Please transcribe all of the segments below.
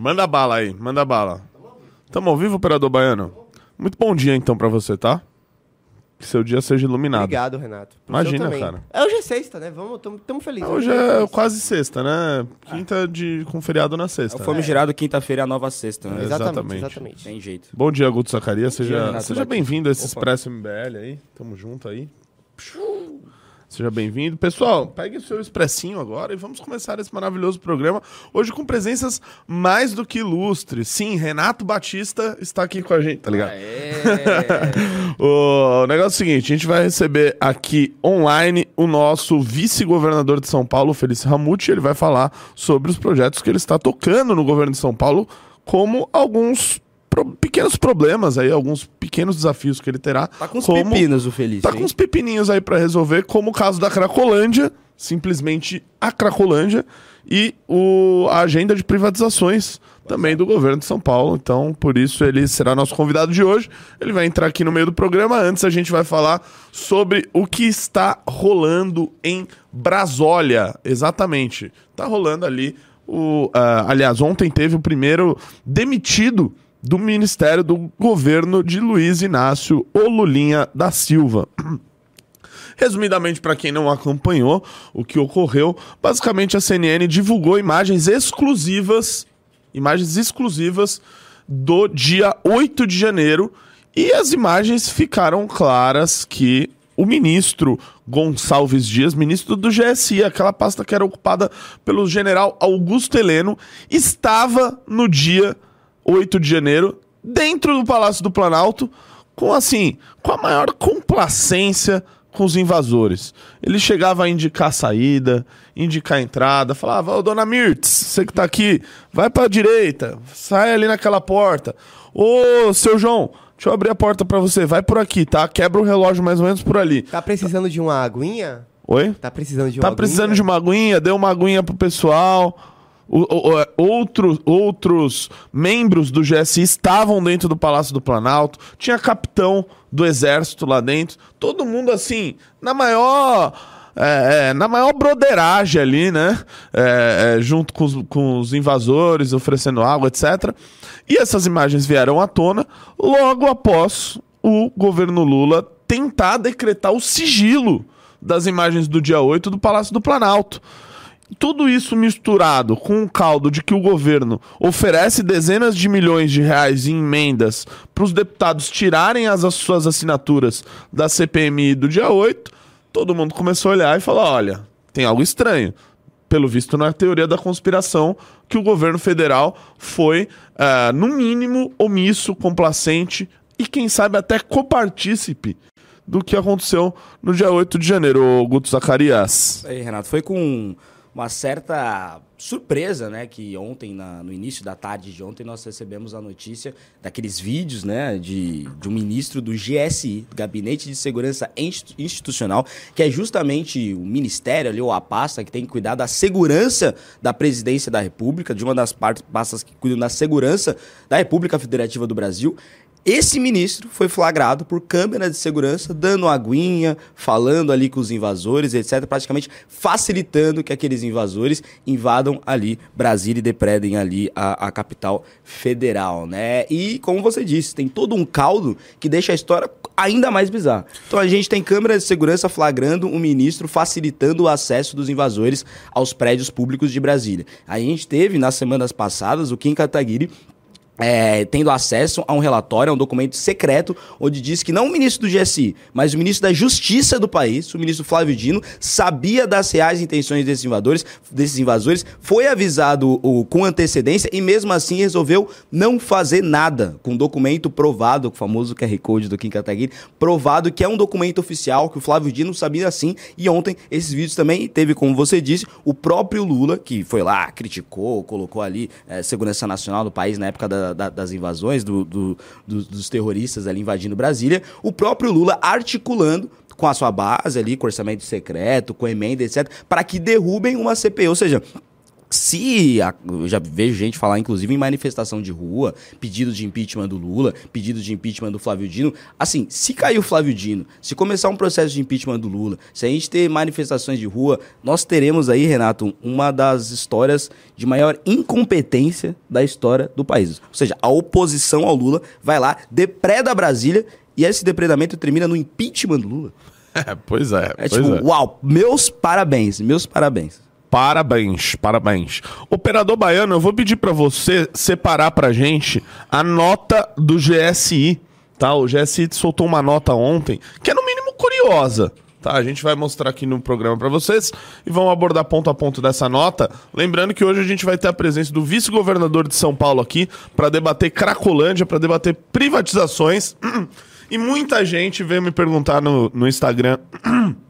Manda bala aí, manda bala. Tamo ao vivo, operador baiano? Muito bom dia então pra você, tá? Que seu dia seja iluminado. Obrigado, Renato. Pro Imagina, cara. É, hoje é sexta, né? Vamos, tamo, tamo felizes. Hoje é quase sexta, né? Quinta de, com feriado na É o sexta. famigerado quinta-feira, a nova sexta, né? Exatamente, Exatamente. exatamente. Tem jeito. Bom dia, Guto Zacarias. dia, Seja, Renato seja bem-vindo a esse Opa. Expresso MBL aí. Tamo junto aí. Seja bem-vindo. Pessoal, pegue o seu expressinho agora e vamos começar esse maravilhoso programa. Hoje com presenças mais do que ilustres. Sim, Renato Batista está aqui com a gente, tá ligado? É. O negócio é o seguinte, a gente vai receber aqui online o nosso vice-governador de São Paulo, Felício Ramute, ele vai falar sobre os projetos que ele está tocando no governo de São Paulo, como alguns pro- pequenos problemas aí, alguns pequenos desafios que ele terá. Tá com os como... pepinos o Feliz. Tá com uns pepininhos aí pra resolver, como o caso da Cracolândia, simplesmente a Cracolândia, e o, a agenda de privatizações também do governo de São Paulo. Então, por isso, ele será nosso convidado de hoje. Ele vai entrar aqui no meio do programa. Antes, a gente vai falar sobre o que está rolando em Brasólia. Exatamente. Tá rolando ali. O, ah, aliás, ontem teve o primeiro demitido do Ministério do Governo de Luiz Inácio Olulinha da Silva. Resumidamente, para quem não acompanhou o que ocorreu, basicamente a CNN divulgou imagens exclusivas, imagens exclusivas do dia 8 de janeiro, e as imagens ficaram claras que o ministro Gonçalves Dias, ministro do GSI, aquela pasta que era ocupada pelo general Augusto Heleno, estava no dia 8 de janeiro dentro do Palácio do Planalto com assim, com a maior complacência com os invasores. Ele chegava a indicar a saída, indicar a entrada, falava: Ô dona Mirtz, você que tá aqui, vai pra direita, sai ali naquela porta. Ô seu João, deixa eu abrir a porta pra você, vai por aqui, tá? Quebra o relógio mais ou menos por ali. Tá precisando de uma aguinha? Oi? Tá precisando de uma Tá aguinha? precisando de uma aguinha, deu uma aguinha pro pessoal. O- o- outros, outros membros do GSI estavam dentro do Palácio do Planalto. Tinha capitão do exército lá dentro. Todo mundo assim, na maior. é, é, na maior broderagem ali, né? É, é, junto com os, com os invasores, oferecendo água, etc. E essas imagens vieram à tona logo após o governo Lula tentar decretar o sigilo das imagens do dia 8 do Palácio do Planalto. Tudo isso misturado com o caldo de que o governo oferece dezenas de milhões de reais em emendas para os deputados tirarem as, as suas assinaturas da CPMI do dia 8, todo mundo começou a olhar e falar: olha, tem algo estranho. Pelo visto, na teoria da conspiração, que o governo federal foi, ah, no mínimo, omisso, complacente e, quem sabe, até copartícipe do que aconteceu no dia 8 de janeiro, Guto Zacarias. Aí, Renato, foi com uma certa surpresa, né, que ontem, na- no início da tarde de ontem, nós recebemos a notícia daqueles vídeos, né, de, de um ministro do GSI, Gabinete de Segurança Insti- Institucional, que é justamente o ministério ali, ou a pasta que tem que cuidar da segurança da presidência da República, de uma das pastas que cuidam da segurança da República Federativa do Brasil. Esse ministro foi flagrado por câmera de segurança, dando aguinha, falando ali com os invasores, etc., praticamente facilitando que aqueles invasores invadam ali Brasília e depredem ali a, a capital federal, né? E, como você disse, tem todo um caldo que deixa a história ainda mais bizarra. Então a gente tem câmera de segurança flagrando um ministro facilitando o acesso dos invasores aos prédios públicos de Brasília. A gente teve, nas semanas passadas, o Kim Kataguiri é, tendo acesso a um relatório, a um documento secreto, onde diz que não o ministro do GSI, mas o ministro da Justiça do país, o ministro Flávio Dino, sabia das reais intenções desses invasores, desses invasores foi avisado o, com antecedência e mesmo assim resolveu não fazer nada com documento provado, o famoso QR Code do Kim Kataguiri, provado que é um documento oficial, que o Flávio Dino sabia assim, e ontem esses vídeos também teve, como você disse, o próprio Lula, que foi lá, criticou, colocou ali eh, segurança nacional do país na época da- da- das invasões, do- do- do- dos terroristas ali invadindo Brasília, o próprio Lula articulando com a sua base ali, com orçamento secreto, com emenda, etc., para que derrubem uma CPI. Ou seja, se a- eu já vejo gente falar, inclusive, em manifestação de rua, pedido de impeachment do Lula, pedido de impeachment do Flávio Dino. Assim, se cair o Flávio Dino, se começar um processo de impeachment do Lula, se a gente ter manifestações de rua, nós teremos aí, Renato, uma das histórias de maior incompetência da história do país. Ou seja, a oposição ao Lula vai lá, depreda Brasília e esse depredamento termina no impeachment do Lula. É, pois é. É pois tipo, é. uau, meus parabéns, meus parabéns. Parabéns, parabéns. Operador Baiano, eu vou pedir pra você separar pra gente a nota do GSI, tá? O GSI soltou uma nota ontem, que é no mínimo curiosa, tá? A gente vai mostrar aqui no programa pra vocês e vamos abordar ponto a ponto dessa nota. Lembrando que hoje a gente vai ter a presença do vice-governador de São Paulo aqui pra debater Cracolândia, pra debater privatizações. E muita gente veio me perguntar no, no Instagram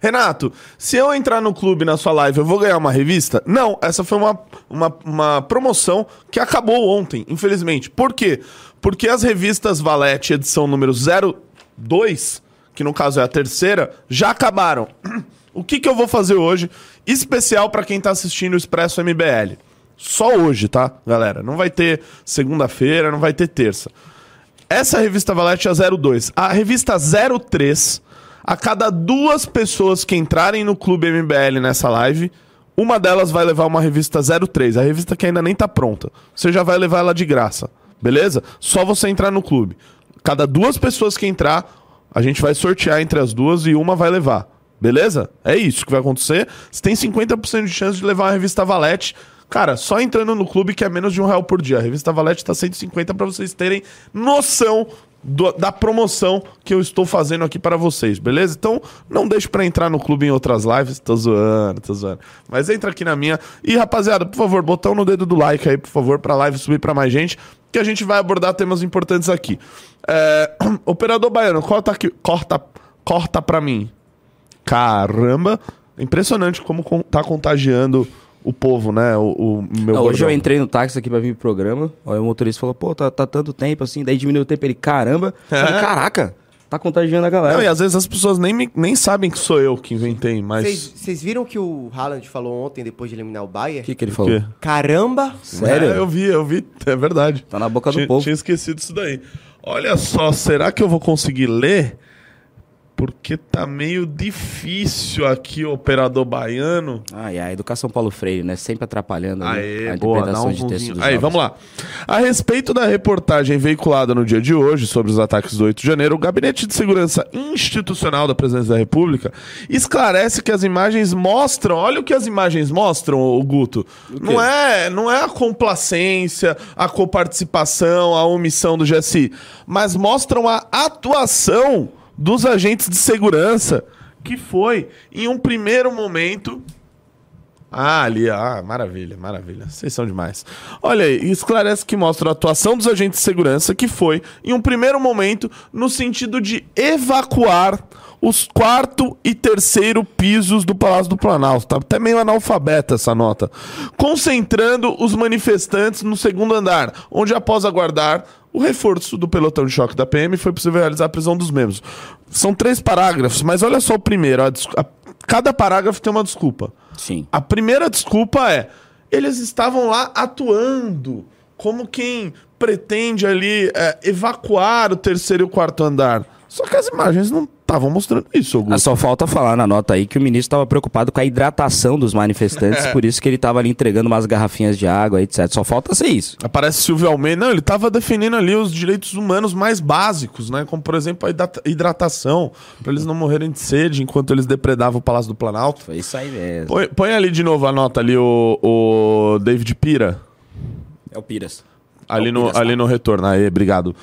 Renato, se eu entrar no clube na sua live, eu vou ganhar uma revista? Não, essa foi uma, uma, uma promoção que acabou ontem, infelizmente. Por quê? Porque as revistas Valete, edição número 02, que no caso é a terceira, já acabaram. O que, que eu vou fazer hoje, especial para quem tá assistindo o Expresso MBL? Só hoje, tá, galera? Não vai ter segunda-feira, não vai ter terça. Essa revista Valete é a 02. A revista 03, a cada duas pessoas que entrarem no Clube MBL nessa live, uma delas vai levar uma revista 03. A revista que ainda nem tá pronta. Você já vai levar ela de graça. Beleza? Só você entrar no clube. Cada duas pessoas que entrar, a gente vai sortear entre as duas e uma vai levar. Beleza? É isso que vai acontecer. Você tem 50% de chance de levar uma revista Valete. Cara, só entrando no clube que é menos de um real por dia. A revista Valete tá 150 para vocês terem noção do- da promoção que eu estou fazendo aqui para vocês, beleza? Então, não deixe para entrar no clube em outras lives. Tô zoando, tô zoando. Mas entra aqui na minha. E, rapaziada, por favor, botão no dedo do like aí, por favor, pra live subir para mais gente, que a gente vai abordar temas importantes aqui. É, Operador Baiano, corta aqui, corta, corta pra mim. Caramba, impressionante como tá contagiando o povo, né? O, o meu Não, hoje eu entrei no táxi aqui pra vir pro programa. Aí o motorista falou, pô, tá, tá tanto tempo assim. Daí diminuiu o tempo. Ele, caramba. Eu falei, Caraca, tá contagiando a galera. É. Não, e às vezes as pessoas nem, me- nem sabem que sou eu que inventei, mas. Vocês viram que o Haaland falou ontem, depois de eliminar o O Bayern? que, que ele O falou? Caramba! Sério? É, eu vi, eu vi, é verdade. Tá na boca do tinha, povo. Tinha esquecido isso daí. Olha só, será que eu vou conseguir ler? Porque tá meio difícil aqui o operador baiano. Ah, e a educação Paulo Freire, né? Sempre atrapalhando Aê, a boa, interpretação um de texto dos Aí, jovens. vamos lá. A respeito da reportagem veiculada no dia de hoje sobre os ataques do 8 de janeiro, o Gabinete de Segurança Institucional da Presidência da República esclarece que as imagens mostram, olha o que as imagens mostram, o Guto. Não é, não é a complacência, a coparticipação, a omissão do GSI, mas mostram a atuação dos agentes de segurança que foi em um primeiro momento ah, ali, ah, maravilha, maravilha. Vocês são demais. Olha aí, esclarece que mostra a atuação dos agentes de segurança, que foi, em um primeiro momento, no sentido de evacuar os quarto e terceiro pisos do Palácio do Planalto. Tá até meio analfabeta essa nota. Concentrando os manifestantes no segundo andar, onde, após aguardar o reforço do pelotão de choque da PM, foi possível realizar a prisão dos membros. São três parágrafos, mas olha só o primeiro. a a- cada parágrafo tem uma desculpa. Sim. A primeira desculpa é: eles estavam lá atuando como quem pretende ali é, evacuar o terceiro e o quarto andar. Só que as imagens não estavam mostrando isso, Ah, Augusto. só falta falar na nota aí que o ministro estava preocupado com a hidratação dos manifestantes, por isso que ele estava ali entregando umas garrafinhas de água, etc. Só falta ser isso. Aparece Silvio Almeida. Não, ele estava defendendo ali os direitos humanos mais básicos, né? Como, por exemplo, a hidra- hidratação, para eles não morrerem de sede enquanto eles depredavam o Palácio do Planalto. Foi isso aí mesmo. Põe, põe ali de novo a nota ali, o, o David Pira. É o Piras. Ali É o no, Piras, tá? ali no retorno. Aí, obrigado.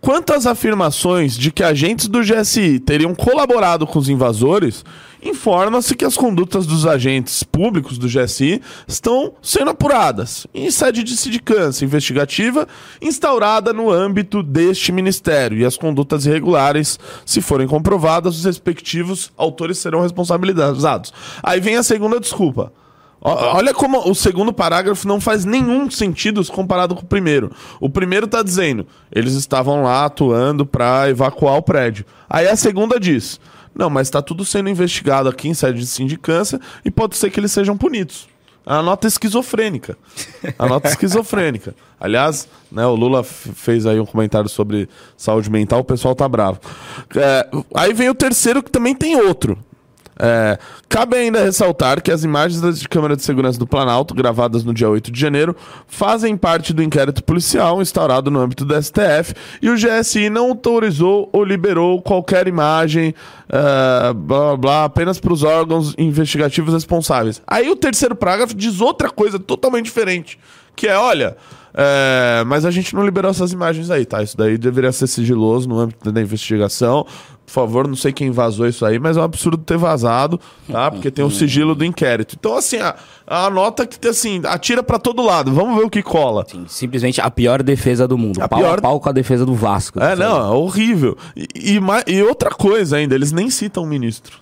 Quantas afirmações de que agentes do GSI teriam colaborado com os invasores, informa-se que as condutas dos agentes públicos do GSI estão sendo apuradas em sede de sindicância investigativa instaurada no âmbito deste ministério. E as condutas irregulares, se forem comprovadas, os respectivos autores serão responsabilizados. Aí vem a segunda desculpa. Olha como o segundo parágrafo não faz nenhum sentido se comparado com o primeiro. O primeiro tá dizendo, eles estavam lá atuando para evacuar o prédio. Aí a segunda diz, não, mas está tudo sendo investigado aqui em sede de sindicância e pode ser que eles sejam punidos. A nota esquizofrênica. A nota esquizofrênica. Aliás, né, o Lula fez aí um comentário sobre saúde mental, o pessoal tá bravo. É, aí vem o terceiro, que também tem outro. É, cabe ainda ressaltar que as imagens das de câmera de segurança do Planalto, gravadas no dia 8 de janeiro, fazem parte do inquérito policial instaurado no âmbito do STF e o GSI não autorizou ou liberou qualquer imagem, é, blá blá blá, apenas para os órgãos investigativos responsáveis. Aí o terceiro parágrafo diz outra coisa totalmente diferente, que é, olha, é, mas a gente não liberou essas imagens aí, tá? Isso daí deveria ser sigiloso no âmbito da investigação. Por favor, não sei quem vazou isso aí, mas é um absurdo ter vazado, tá? Porque tem o sigilo do inquérito. Então, assim, a, a nota que, assim, atira pra todo lado. Vamos ver o que cola. Sim, simplesmente a pior defesa do mundo. A pau pior- a pau com a defesa do Vasco. É, não, é horrível. E, e, e outra coisa ainda, eles nem citam o ministro.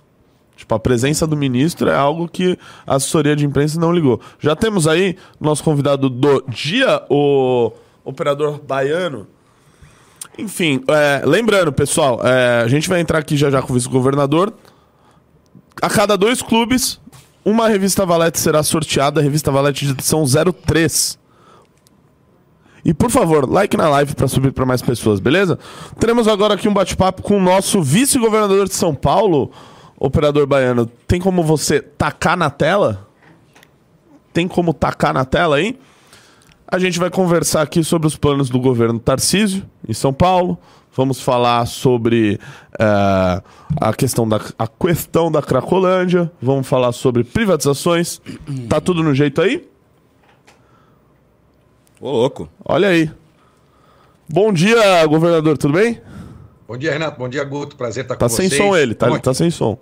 Tipo, a presença do ministro é algo que a assessoria de imprensa não ligou. Já temos aí nosso convidado do dia, o operador baiano. Enfim, é, lembrando, pessoal, é, a gente vai entrar aqui já já com o vice-governador. A cada dois clubes, uma revista Valete será sorteada, a revista Valete de edição 03. E por favor, like na live para subir para mais pessoas, beleza? Teremos agora aqui um bate-papo com o nosso vice-governador de São Paulo, operador baiano. Tem como você tacar na tela? Tem como tacar na tela aí? A gente vai conversar aqui sobre os planos do governo Tarcísio em São Paulo. Vamos falar sobre eh, a questão da a questão da Cracolândia. Vamos falar sobre privatizações. Tá tudo no jeito aí? Ô, louco. Olha aí. Bom dia, governador, tudo bem? Bom dia, Renato. Bom dia, Guto. Prazer estar Tá com sem vocês. som ele, tá, tá sem som.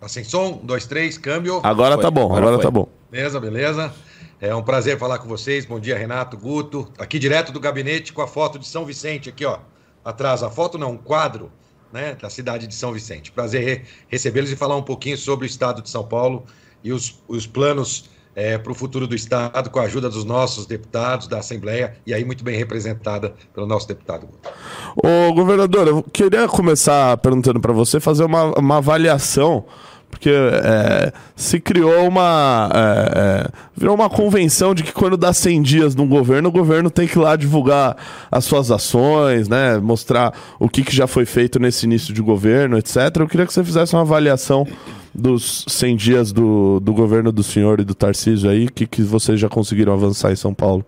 Tá sem som? Um, dois, três, câmbio. Agora Foi, tá bom, agora agora, tá bom. Beleza, beleza. É um prazer falar com vocês. Bom dia, Renato, Guto. Aqui direto do gabinete com a foto de São Vicente aqui, ó. Atrás, a foto não, um quadro, né, da cidade de São Vicente. Prazer re- recebê-los e falar um pouquinho sobre o estado de São Paulo e os, os planos para o futuro do estado com a ajuda dos nossos deputados da Assembleia e aí muito bem representada pelo nosso deputado. Ô, governador, eu queria começar perguntando pra você, fazer uma, uma avaliação, porque é, se criou uma. é, é, virou uma convenção de que quando dá 100 dias no governo, o governo tem que ir lá divulgar as suas ações, né? Mostrar o que, que já foi feito nesse início de governo, etc. Eu queria que você fizesse uma avaliação dos 100 dias do, do governo do senhor e do Tarcísio aí, o que, que vocês já conseguiram avançar em São Paulo.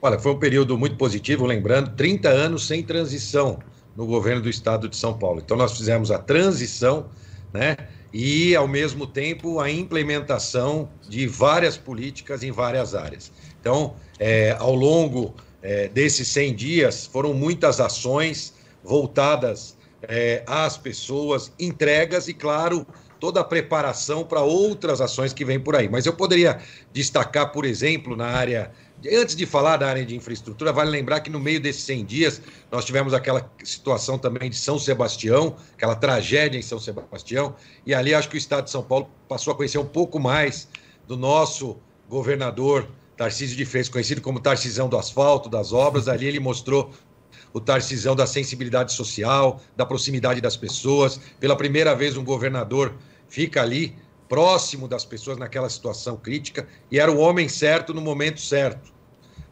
Olha, foi um período muito positivo, lembrando, 30 anos sem transição no governo do estado de São Paulo. Então, nós fizemos a transição, né? E, ao mesmo tempo, a implementação de várias políticas em várias áreas. Então, é, ao longo é, desses 100 dias, foram muitas ações voltadas é, às pessoas, entregas e, claro, toda a preparação para outras ações que vêm por aí. Mas eu poderia destacar, por exemplo, na área. Antes de falar da área de infraestrutura, vale lembrar que no meio desses 100 dias nós tivemos aquela situação também de São Sebastião, aquela tragédia em São Sebastião, e ali acho que o estado de São Paulo passou a conhecer um pouco mais do nosso governador Tarcísio de Freitas, conhecido como Tarcisão do Asfalto, das obras. Ali ele mostrou o Tarcisão da sensibilidade social, da proximidade das pessoas. Pela primeira vez, um governador fica ali, próximo das pessoas naquela situação crítica, e era o homem certo no momento certo.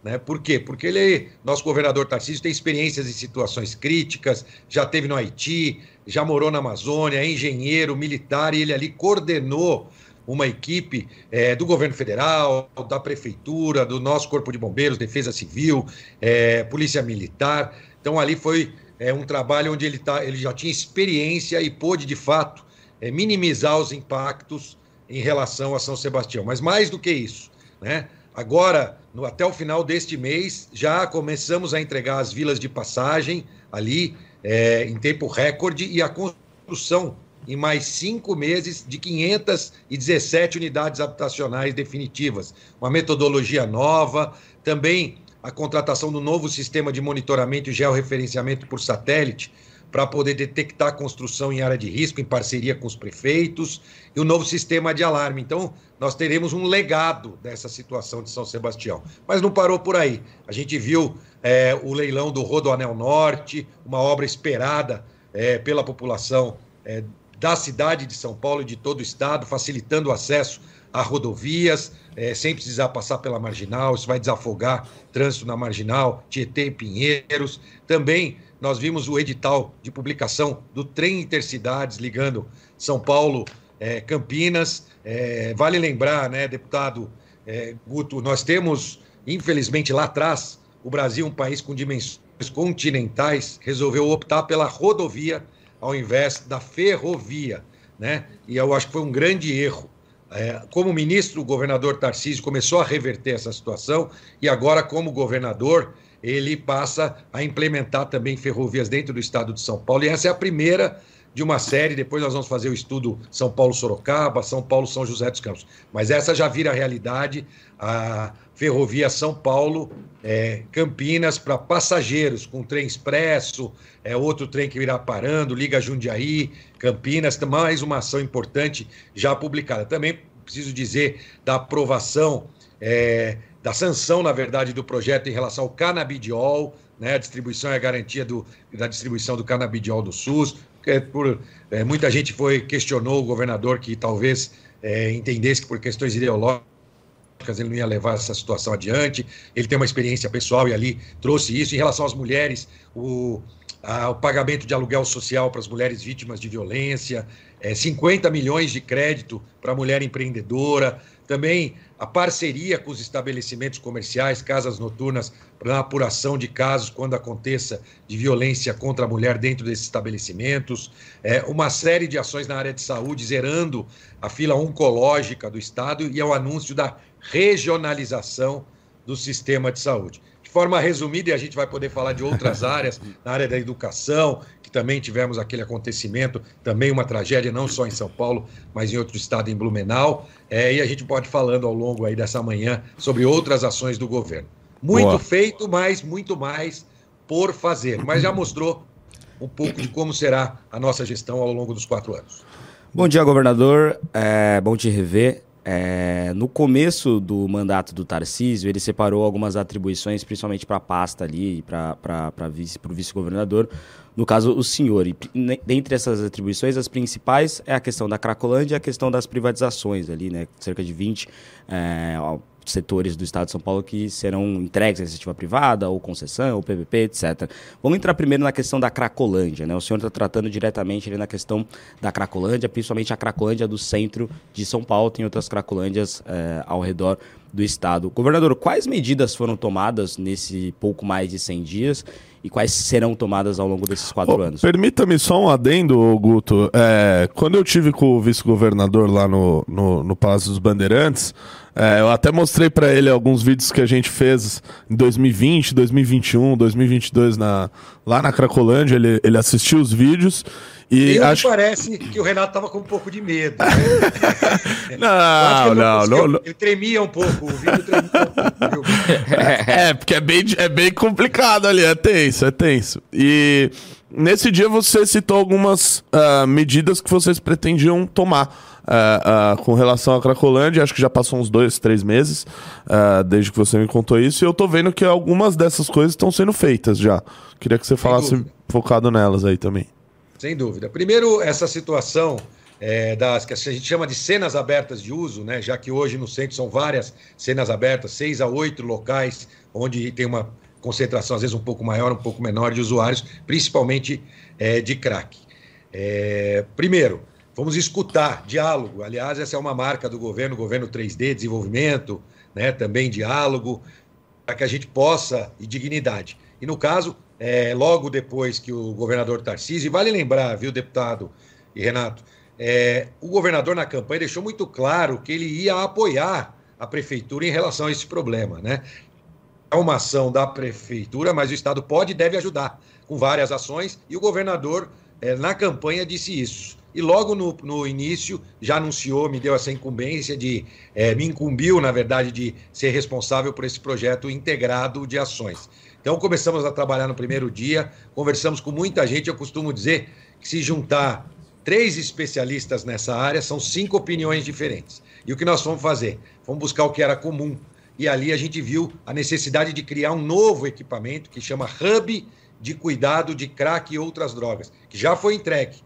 Né? Por quê? Porque ele, nosso governador Tarcísio, tem experiências em situações críticas, já teve no Haiti, já morou na Amazônia, é engenheiro, militar, e ele ali coordenou uma equipe eh, do governo federal, da prefeitura, do nosso Corpo de Bombeiros, Defesa Civil, eh, Polícia Militar. Então, ali foi eh, um trabalho onde ele, tá, ele já tinha experiência e pôde, de fato, eh, minimizar os impactos em relação a São Sebastião. Mas mais do que isso, né? Agora, no, até o final deste mês, já começamos a entregar as vilas de passagem ali eh, em tempo recorde e a construção em mais cinco meses de 517 unidades habitacionais definitivas. Uma metodologia nova, também a contratação do novo sistema de monitoramento e georreferenciamento por satélite para poder detectar construção em área de risco em parceria com os prefeitos e o novo sistema de alarme. Então, nós teremos um legado dessa situação de São Sebastião. Mas não parou por aí. A gente viu é, o leilão do Rodoanel Norte, uma obra esperada é, pela população é, da cidade de São Paulo e de todo o estado, facilitando o acesso a rodovias, é, sem precisar passar pela marginal, isso vai desafogar trânsito na marginal, Tietê e Pinheiros. Também nós vimos o edital de publicação do trem intercidades ligando São Paulo, é, Campinas. É, vale lembrar, né, deputado é, Guto, nós temos, infelizmente, lá atrás, o Brasil, um país com dimensões continentais, resolveu optar pela rodovia ao invés da ferrovia, né? E eu acho que foi um grande erro. É, como ministro, o governador Tarcísio começou a reverter essa situação e agora, como governador, ele passa a implementar também ferrovias dentro do estado de São Paulo. E essa é a primeira de uma série. Depois nós vamos fazer o estudo São Paulo-Sorocaba, São Paulo-São José dos Campos. Mas essa já vira realidade. A ferrovia São Paulo é, para passageiros, com trem expresso, é outro trem que virá parando, liga Jundiaí, Campinas, mais uma ação importante já publicada. Também preciso dizer da aprovação, é, da sanção, na verdade, do projeto em relação ao canabidiol, né, a distribuição e a garantia do, da distribuição do canabidiol do SUS. É, por, é, muita gente foi questionou o governador que talvez é, entendesse que por questões ideológicas ele não ia levar essa situação adiante. Ele tem uma experiência pessoal e ali trouxe isso. Em relação às mulheres, o, a, o pagamento de aluguel social para as mulheres vítimas de violência, é, 50 milhões de crédito para a mulher empreendedora, também a parceria com os estabelecimentos comerciais, casas noturnas, para a apuração de casos quando aconteça de violência contra a mulher dentro desses estabelecimentos, é, uma série de ações na área de saúde, zerando a fila oncológica do Estado e o anúncio da regionalização do sistema de saúde. De forma resumida, e a gente vai poder falar de outras áreas, na área da educação, que também tivemos aquele acontecimento, também uma tragédia, não só em São Paulo, mas em outro estado, em Blumenau. É, e a gente pode falando ao longo aí dessa manhã sobre outras ações do governo. Muito Boa. feito, mas muito mais por fazer. Mas já mostrou um pouco de como será a nossa gestão ao longo dos quatro anos. Bom dia, governador. É bom te rever. É, no começo do mandato do Tarcísio, ele separou algumas atribuições, principalmente para a pasta ali, para vice, o vice-governador, no caso, o senhor. E dentre essas atribuições, as principais é a questão da Cracolândia e a questão das privatizações ali, né? Cerca de 20 é, setores do Estado de São Paulo que serão entregues à iniciativa privada, ou concessão, ou PPP, etc. Vamos entrar primeiro na questão da Cracolândia. Né? O senhor está tratando diretamente ali na questão da Cracolândia, principalmente a Cracolândia do centro de São Paulo, tem outras Cracolândias é, ao redor do Estado. Governador, quais medidas foram tomadas nesse pouco mais de 100 dias e quais serão tomadas ao longo desses quatro oh, anos? Permita-me só um adendo, Guto. É, quando eu tive com o vice-governador lá no, no, no Palácio dos Bandeirantes, é, eu até mostrei para ele alguns vídeos que a gente fez em 2020, 2021, 2022 na, lá na Cracolândia. Ele, ele assistiu os vídeos e eu acho... parece que o Renato tava com um pouco de medo. Né? não, não, não, não, Ele tremia um pouco, o vídeo tremia um pouco. é, porque é bem, é bem complicado ali, é tenso, é tenso. E nesse dia você citou algumas uh, medidas que vocês pretendiam tomar. Uh, uh, com relação à Cracolândia, acho que já passou uns dois, três meses desde que você me contou isso, e eu tô vendo que algumas dessas coisas estão sendo feitas já. Queria que você falasse focado nelas aí também. Sem dúvida. Primeiro, essa situação é, das que a gente chama de cenas abertas de uso, né? já que hoje no centro são várias cenas abertas, seis a oito locais, onde tem uma concentração, às vezes um pouco maior, um pouco menor de usuários, principalmente é, de crack. É, primeiro, vamos escutar, diálogo. Aliás, essa é uma marca do governo, governo 3D, desenvolvimento, né? também diálogo, para que a gente possa, e dignidade. E no caso, é, logo depois que o governador Tarcísio, e vale lembrar, viu, deputado e Renato, é, o governador na campanha deixou muito claro que ele ia apoiar a prefeitura em relação a esse problema, né? É uma ação da prefeitura, mas o Estado pode e deve ajudar com várias ações, e o governador, é, na campanha, disse isso. E logo no, no, início já anunciou, me deu essa incumbência de. É, me incumbiu, na verdade, de ser responsável por esse projeto integrado de ações. Então começamos a trabalhar no primeiro dia, conversamos com muita gente. Eu costumo dizer que se juntar três especialistas nessa área, são cinco opiniões diferentes. E o que nós fomos fazer? Fomos buscar o que era comum. E ali a gente viu a necessidade de criar um novo equipamento que chama Hub de Cuidado de Crack e Outras Drogas, que já foi entregue.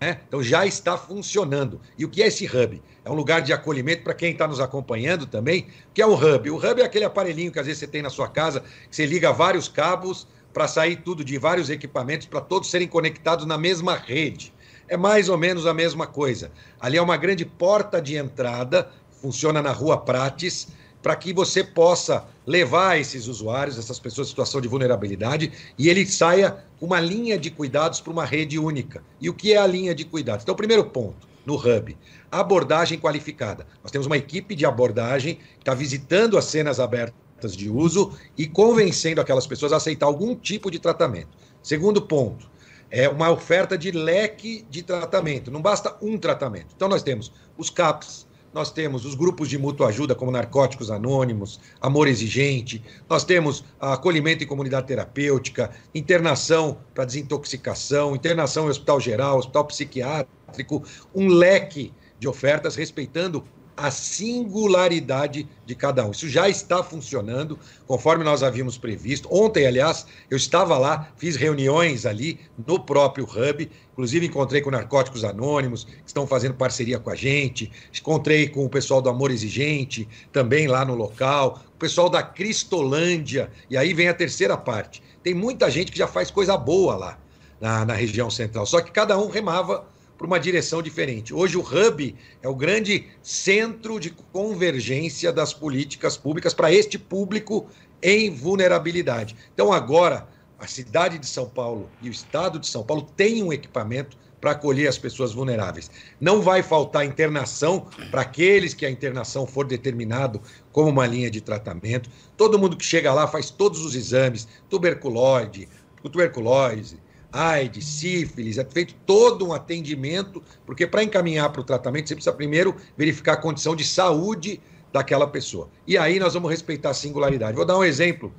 Né? Então já está funcionando. E o que é esse hub? É um lugar de acolhimento para quem está nos acompanhando também. O que é um hub? O hub é aquele aparelhinho que às vezes você tem na sua casa, que você liga vários cabos para sair tudo de vários equipamentos, para todos serem conectados na mesma rede. É mais ou menos a mesma coisa. Ali é uma grande porta de entrada, funciona na Rua Prates, para que você possa levar esses usuários, essas pessoas em situação de vulnerabilidade, e ele saia com uma linha de cuidados para uma rede única. E o que é a linha de cuidados? Então, primeiro ponto, no Hub, abordagem qualificada. Nós temos uma equipe de abordagem que está visitando as cenas abertas de uso e convencendo aquelas pessoas a aceitar algum tipo de tratamento. Segundo ponto, é uma oferta de leque de tratamento. Não basta um tratamento. Então, nós temos os CAPs, nós temos os grupos de mútua ajuda, como Narcóticos Anônimos, Amor Exigente, nós temos acolhimento em comunidade terapêutica, internação para desintoxicação, internação em hospital geral, hospital psiquiátrico, um leque de ofertas respeitando a singularidade de cada um. Isso já está funcionando, conforme nós havíamos previsto. Ontem, aliás, eu estava lá, fiz reuniões ali no próprio Hub, inclusive encontrei com Narcóticos Anônimos, que estão fazendo parceria com a gente, encontrei com o pessoal do Amor Exigente, também lá no local, o pessoal da Cristolândia, e aí vem a terceira parte. Tem muita gente que já faz coisa boa lá na, na região central, só que cada um remava para uma direção diferente. Hoje o hub é o grande centro de convergência das políticas públicas para este público em vulnerabilidade. Então agora a cidade de São Paulo e o estado de São Paulo têm um equipamento para acolher as pessoas vulneráveis. Não vai faltar internação para aqueles que a internação for determinado como uma linha de tratamento. Todo mundo que chega lá faz todos os exames, tuberculose, tuberculose, AIDS, sífilis, é feito todo um atendimento, porque para encaminhar para o tratamento você precisa primeiro verificar a condição de saúde daquela pessoa. E aí nós vamos respeitar a singularidade. Vou dar um exemplo,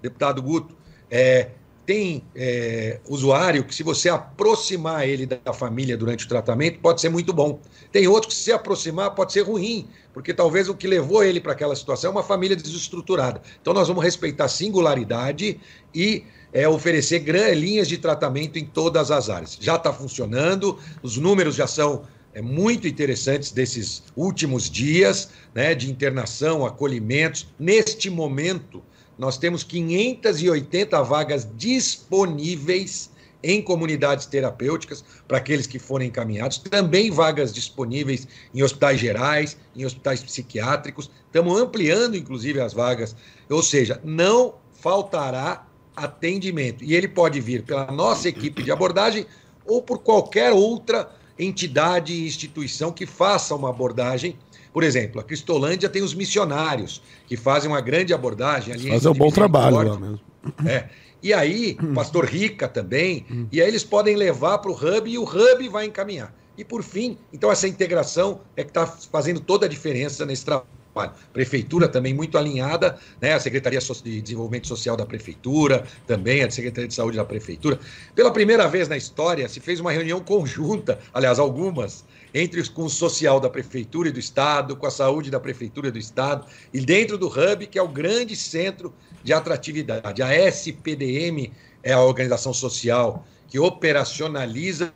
deputado Guto. É, tem é, usuário que, se você aproximar ele da família durante o tratamento, pode ser muito bom. Tem outro que, se aproximar, pode ser ruim, porque talvez o que levou ele para aquela situação é uma família desestruturada. Então, nós vamos respeitar singularidade e é, oferecer linhas de tratamento em todas as áreas. Já está funcionando, os números já são é, muito interessantes desses últimos dias né, de internação, acolhimentos. Neste momento, nós temos 580 vagas disponíveis em comunidades terapêuticas para aqueles que forem encaminhados, também vagas disponíveis em hospitais gerais, em hospitais psiquiátricos. Estamos ampliando, inclusive, as vagas, ou seja, não faltará atendimento. E ele pode vir pela nossa equipe de abordagem ou por qualquer outra entidade e instituição que faça uma abordagem. Por exemplo, a Cristolândia tem os missionários, que fazem uma grande abordagem. Ali Fazem um bom trabalho lá mesmo. É. E aí, o Pastor Rica também, e aí eles podem levar para o Hub e o Hub vai encaminhar. E por fim, então essa integração é que está fazendo toda a diferença nesse trabalho trabalho. Prefeitura também muito alinhada, né? A Secretaria de Desenvolvimento Social da Prefeitura, também a Secretaria de Saúde da Prefeitura. Pela primeira vez na história, se fez uma reunião conjunta, aliás, algumas, entre com o social da Prefeitura e do Estado, com a saúde da Prefeitura e do Estado, e dentro do Hub, que é o grande centro de atratividade. A SPDM é a organização social que operacionaliza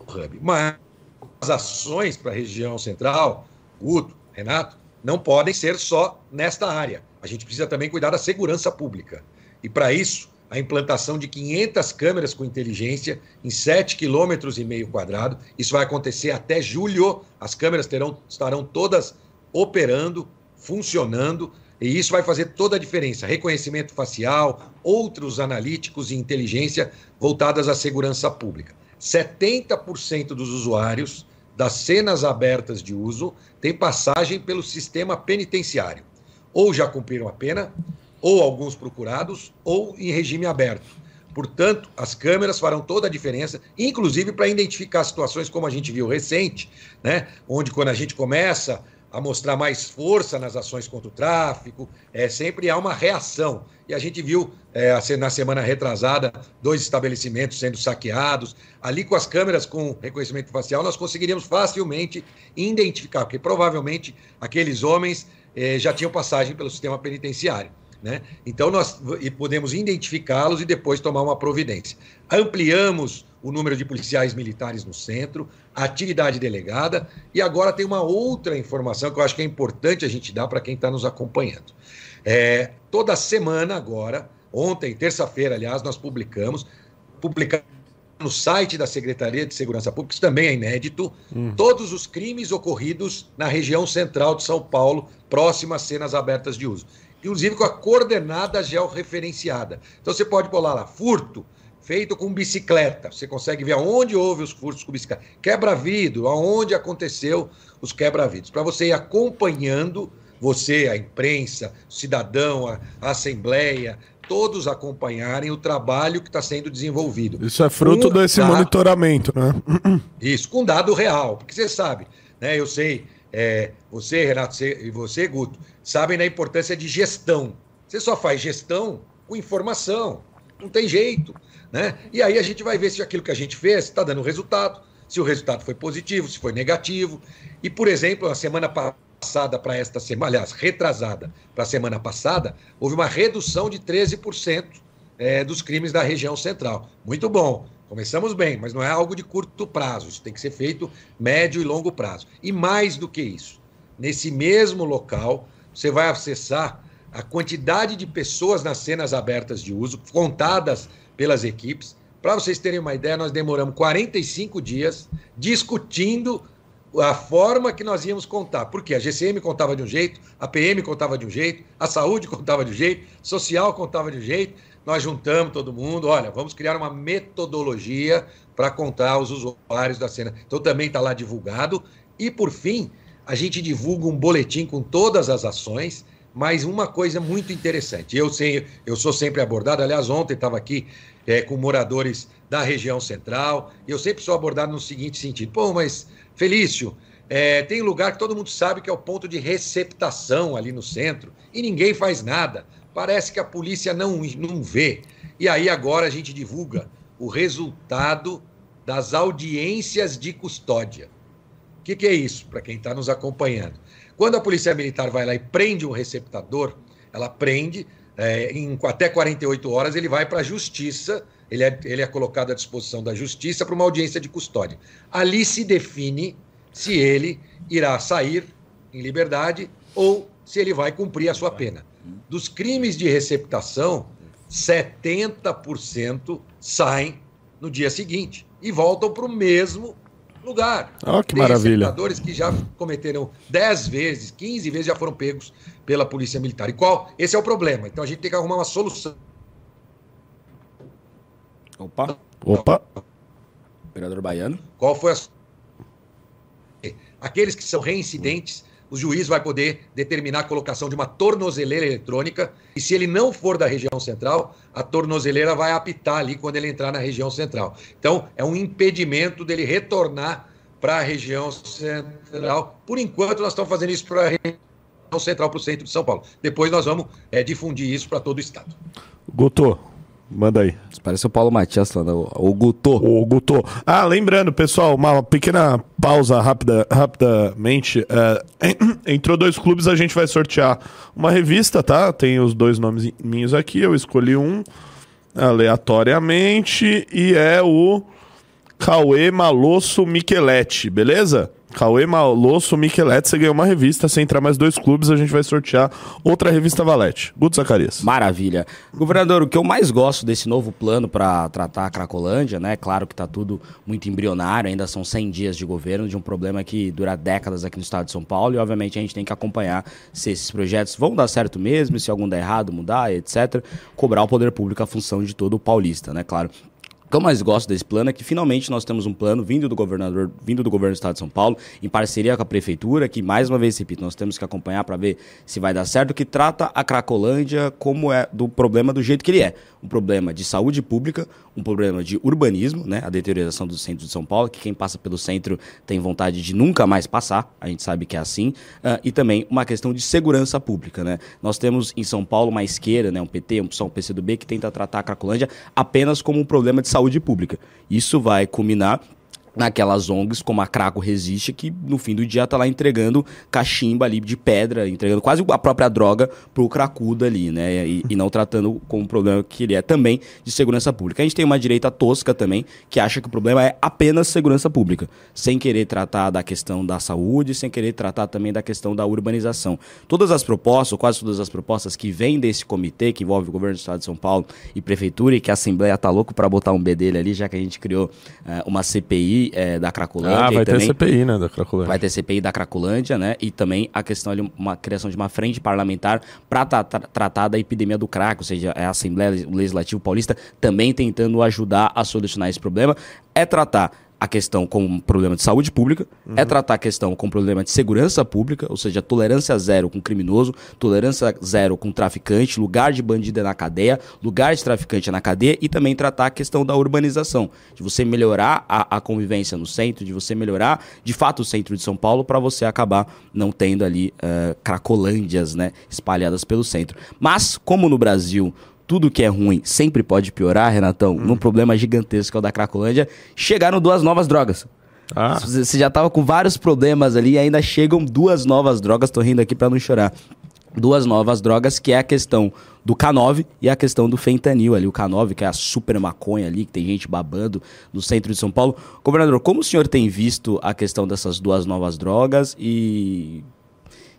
o Hub. Mas as ações para a região central, Guto, Renato, não podem ser só nesta área. A gente precisa também cuidar da segurança pública. E para isso, a implantação de 500 câmeras com inteligência em 7,5 km quadrado. Isso vai acontecer até julho. As câmeras terão, estarão todas operando, funcionando, e isso vai fazer toda a diferença. Reconhecimento facial, outros analíticos e inteligência voltadas à segurança pública. 70% dos usuários das cenas abertas de uso têm passagem pelo sistema penitenciário. Ou já cumpriram a pena, ou alguns procurados, ou em regime aberto. Portanto, as câmeras farão toda a diferença, inclusive para identificar situações como a gente viu recente, né? onde quando a gente começa a mostrar mais força nas ações contra o tráfico, é, sempre há uma reação. E a gente viu é, na semana retrasada dois estabelecimentos sendo saqueados. Ali com as câmeras com reconhecimento facial, nós conseguiríamos facilmente identificar, porque provavelmente aqueles homens é, já tinham passagem pelo sistema penitenciário. Né? Então nós podemos identificá-los e depois tomar uma providência. Ampliamos o número de policiais militares no centro, a atividade delegada, e agora tem uma outra informação que eu acho que é importante a gente dar para quem está nos acompanhando. É, toda semana agora, ontem, terça-feira, aliás, nós publicamos, publicamos no site da Secretaria de Segurança Pública, isso também é inédito, hum. todos os crimes ocorridos na região central de São Paulo, próximas às cenas abertas de uso. Inclusive com a coordenada georreferenciada. Então você pode pular lá, furto, feito com bicicleta. Você consegue ver aonde houve os furtos com bicicleta. Quebra-vidro, aonde aconteceu os quebra-vidros. Para você ir acompanhando, você, a imprensa, o cidadão, a, a assembleia, todos acompanharem o trabalho que está sendo desenvolvido. Isso é fruto desse dado, monitoramento, né? Isso, com dado real, porque você sabe, né? Eu sei, é, você, Renato, você, e você, Guto, sabem da importância de gestão. Você só faz gestão com informação. Não tem jeito. Né? E aí a gente vai ver se aquilo que a gente fez está dando resultado, se o resultado foi positivo, se foi negativo. E, por exemplo, a semana passada para esta semana, aliás, retrasada para a semana passada, houve uma redução de 13% é, dos crimes da região central. Muito bom. Começamos bem, mas não é algo de curto prazo. Isso tem que ser feito médio e longo prazo. E mais do que isso, nesse mesmo local, você vai acessar a quantidade de pessoas nas cenas abertas de uso, contadas pelas equipes. Para vocês terem uma ideia, nós demoramos 45 dias discutindo a forma que nós íamos contar. Porque a GCM contava de um jeito, a PM contava de um jeito, a saúde contava de um jeito, social contava de um jeito. Nós juntamos todo mundo, olha, vamos criar uma metodologia para contar os usuários da cena. Então também está lá divulgado. E por fim, a gente divulga um boletim com todas as ações mas uma coisa muito interessante. Eu, sei, eu sou sempre abordado, aliás, ontem estava aqui é, com moradores da região central, e eu sempre sou abordado no seguinte sentido: pô, mas Felício, é, tem lugar que todo mundo sabe que é o ponto de receptação ali no centro, e ninguém faz nada. Parece que a polícia não, não vê. E aí agora a gente divulga o resultado das audiências de custódia. Que, que é isso, para quem está nos acompanhando? Quando a Polícia Militar vai lá e prende um receptador, ela prende, é, em até 48 horas ele vai para a Justiça, ele é, ele é colocado à disposição da Justiça para uma audiência de custódia. Ali se define se ele irá sair em liberdade ou se ele vai cumprir a sua pena. Dos crimes de receptação, 70% saem no dia seguinte e voltam para o mesmo lugar. Oh, que Tem maravilha. Tem que já cometeram 10 vezes, 15 vezes já foram pegos pela Polícia Militar. E qual? Esse é o problema. Então a gente tem que arrumar uma solução. Opa. Opa. Vereador Baiano. Qual foi a. Aqueles que são reincidentes o juiz vai poder determinar a colocação de uma tornozeleira eletrônica e se ele não for da região central, a tornozeleira vai apitar ali quando ele entrar na região central. Então, é um impedimento dele retornar para a região central. Por enquanto, nós estamos fazendo isso para a região central, para o centro de São Paulo. Depois nós vamos é, difundir isso para todo o estado. Guto, Manda aí. Parece o Paulo Matias lá, o Guto. O Guto. Ah, lembrando, pessoal, uma pequena pausa rápida, rapidamente. É, entrou dois clubes, a gente vai sortear uma revista, tá? Tem os dois nomes minhos aqui, eu escolhi um aleatoriamente e é o Cauê Malosso Micheletti, beleza? Cauê Malosso Micheletti, você ganhou uma revista. Se entrar mais dois clubes, a gente vai sortear outra revista Valete. Guto Zacarias. Maravilha. Governador, o que eu mais gosto desse novo plano para tratar a Cracolândia, né? Claro que está tudo muito embrionário, ainda são 100 dias de governo, de um problema que dura décadas aqui no estado de São Paulo, e obviamente a gente tem que acompanhar se esses projetos vão dar certo mesmo, se algum der errado, mudar, etc. Cobrar o poder público a função de todo o paulista, né? Claro. O que eu mais gosto desse plano é que finalmente nós temos um plano vindo do governador, vindo do governo do estado de São Paulo, em parceria com a prefeitura, que mais uma vez, repito, nós temos que acompanhar para ver se vai dar certo, que trata a Cracolândia como é do problema do jeito que ele é. Um problema de saúde pública, um problema de urbanismo, né, a deterioração do centro de São Paulo, que quem passa pelo centro tem vontade de nunca mais passar, a gente sabe que é assim, uh, e também uma questão de segurança pública, né. Nós temos em São Paulo uma esquerda, né, um PT, um PSOL, um PCdoB, que tenta tratar a Cracolândia apenas como um problema de saúde pública. Isso vai culminar naquelas ONGs como a Craco Resiste, que no fim do dia tá lá entregando cachimba ali de pedra, entregando quase a própria droga pro cracudo ali, né? E, e não tratando com o problema que ele é também de segurança pública. A gente tem uma direita tosca também, que acha que o problema é apenas segurança pública, sem querer tratar da questão da saúde, sem querer tratar também da questão da urbanização. Todas as propostas, ou quase todas as propostas que vêm desse comitê, que envolve o governo do estado de São Paulo e prefeitura, e que a Assembleia tá louco para botar um B dele ali, já que a gente criou uh, uma CPI é, da Cracolândia. Ah, vai ter CPI, né, da Cracolândia. Vai ter CPI da Cracolândia, né? E também a questão de uma criação de uma frente parlamentar para tra tratar da epidemia do crack, ou seja, a Assembleia Legislativa Paulista também tentando ajudar a solucionar esse problema. É tratar a questão com um problema de saúde pública, é uhum. é tratar a questão com problema de segurança pública, ou seja, tolerância zero com criminoso, tolerância zero com traficante, lugar de bandido é na cadeia, lugar de traficante é na cadeia e também tratar a questão da urbanização, de você melhorar a, a convivência no centro, de você melhorar de fato o centro de São Paulo para você acabar não tendo ali uh, cracolândias né, espalhadas pelo centro. Mas, como no Brasil tudo que é ruim sempre pode piorar, Renatão, hum. num problema gigantesco que é o da Cracolândia, chegaram duas novas drogas. Ah. Você já tava com vários problemas ali e ainda chegam duas novas drogas, tô rindo aqui para não chorar. Duas novas drogas, que é a questão do K9 e a questão do fentanil ali. O K9, que é a super maconha ali, que tem gente babando no centro de São Paulo. Governador, como o senhor tem visto a questão dessas duas novas drogas e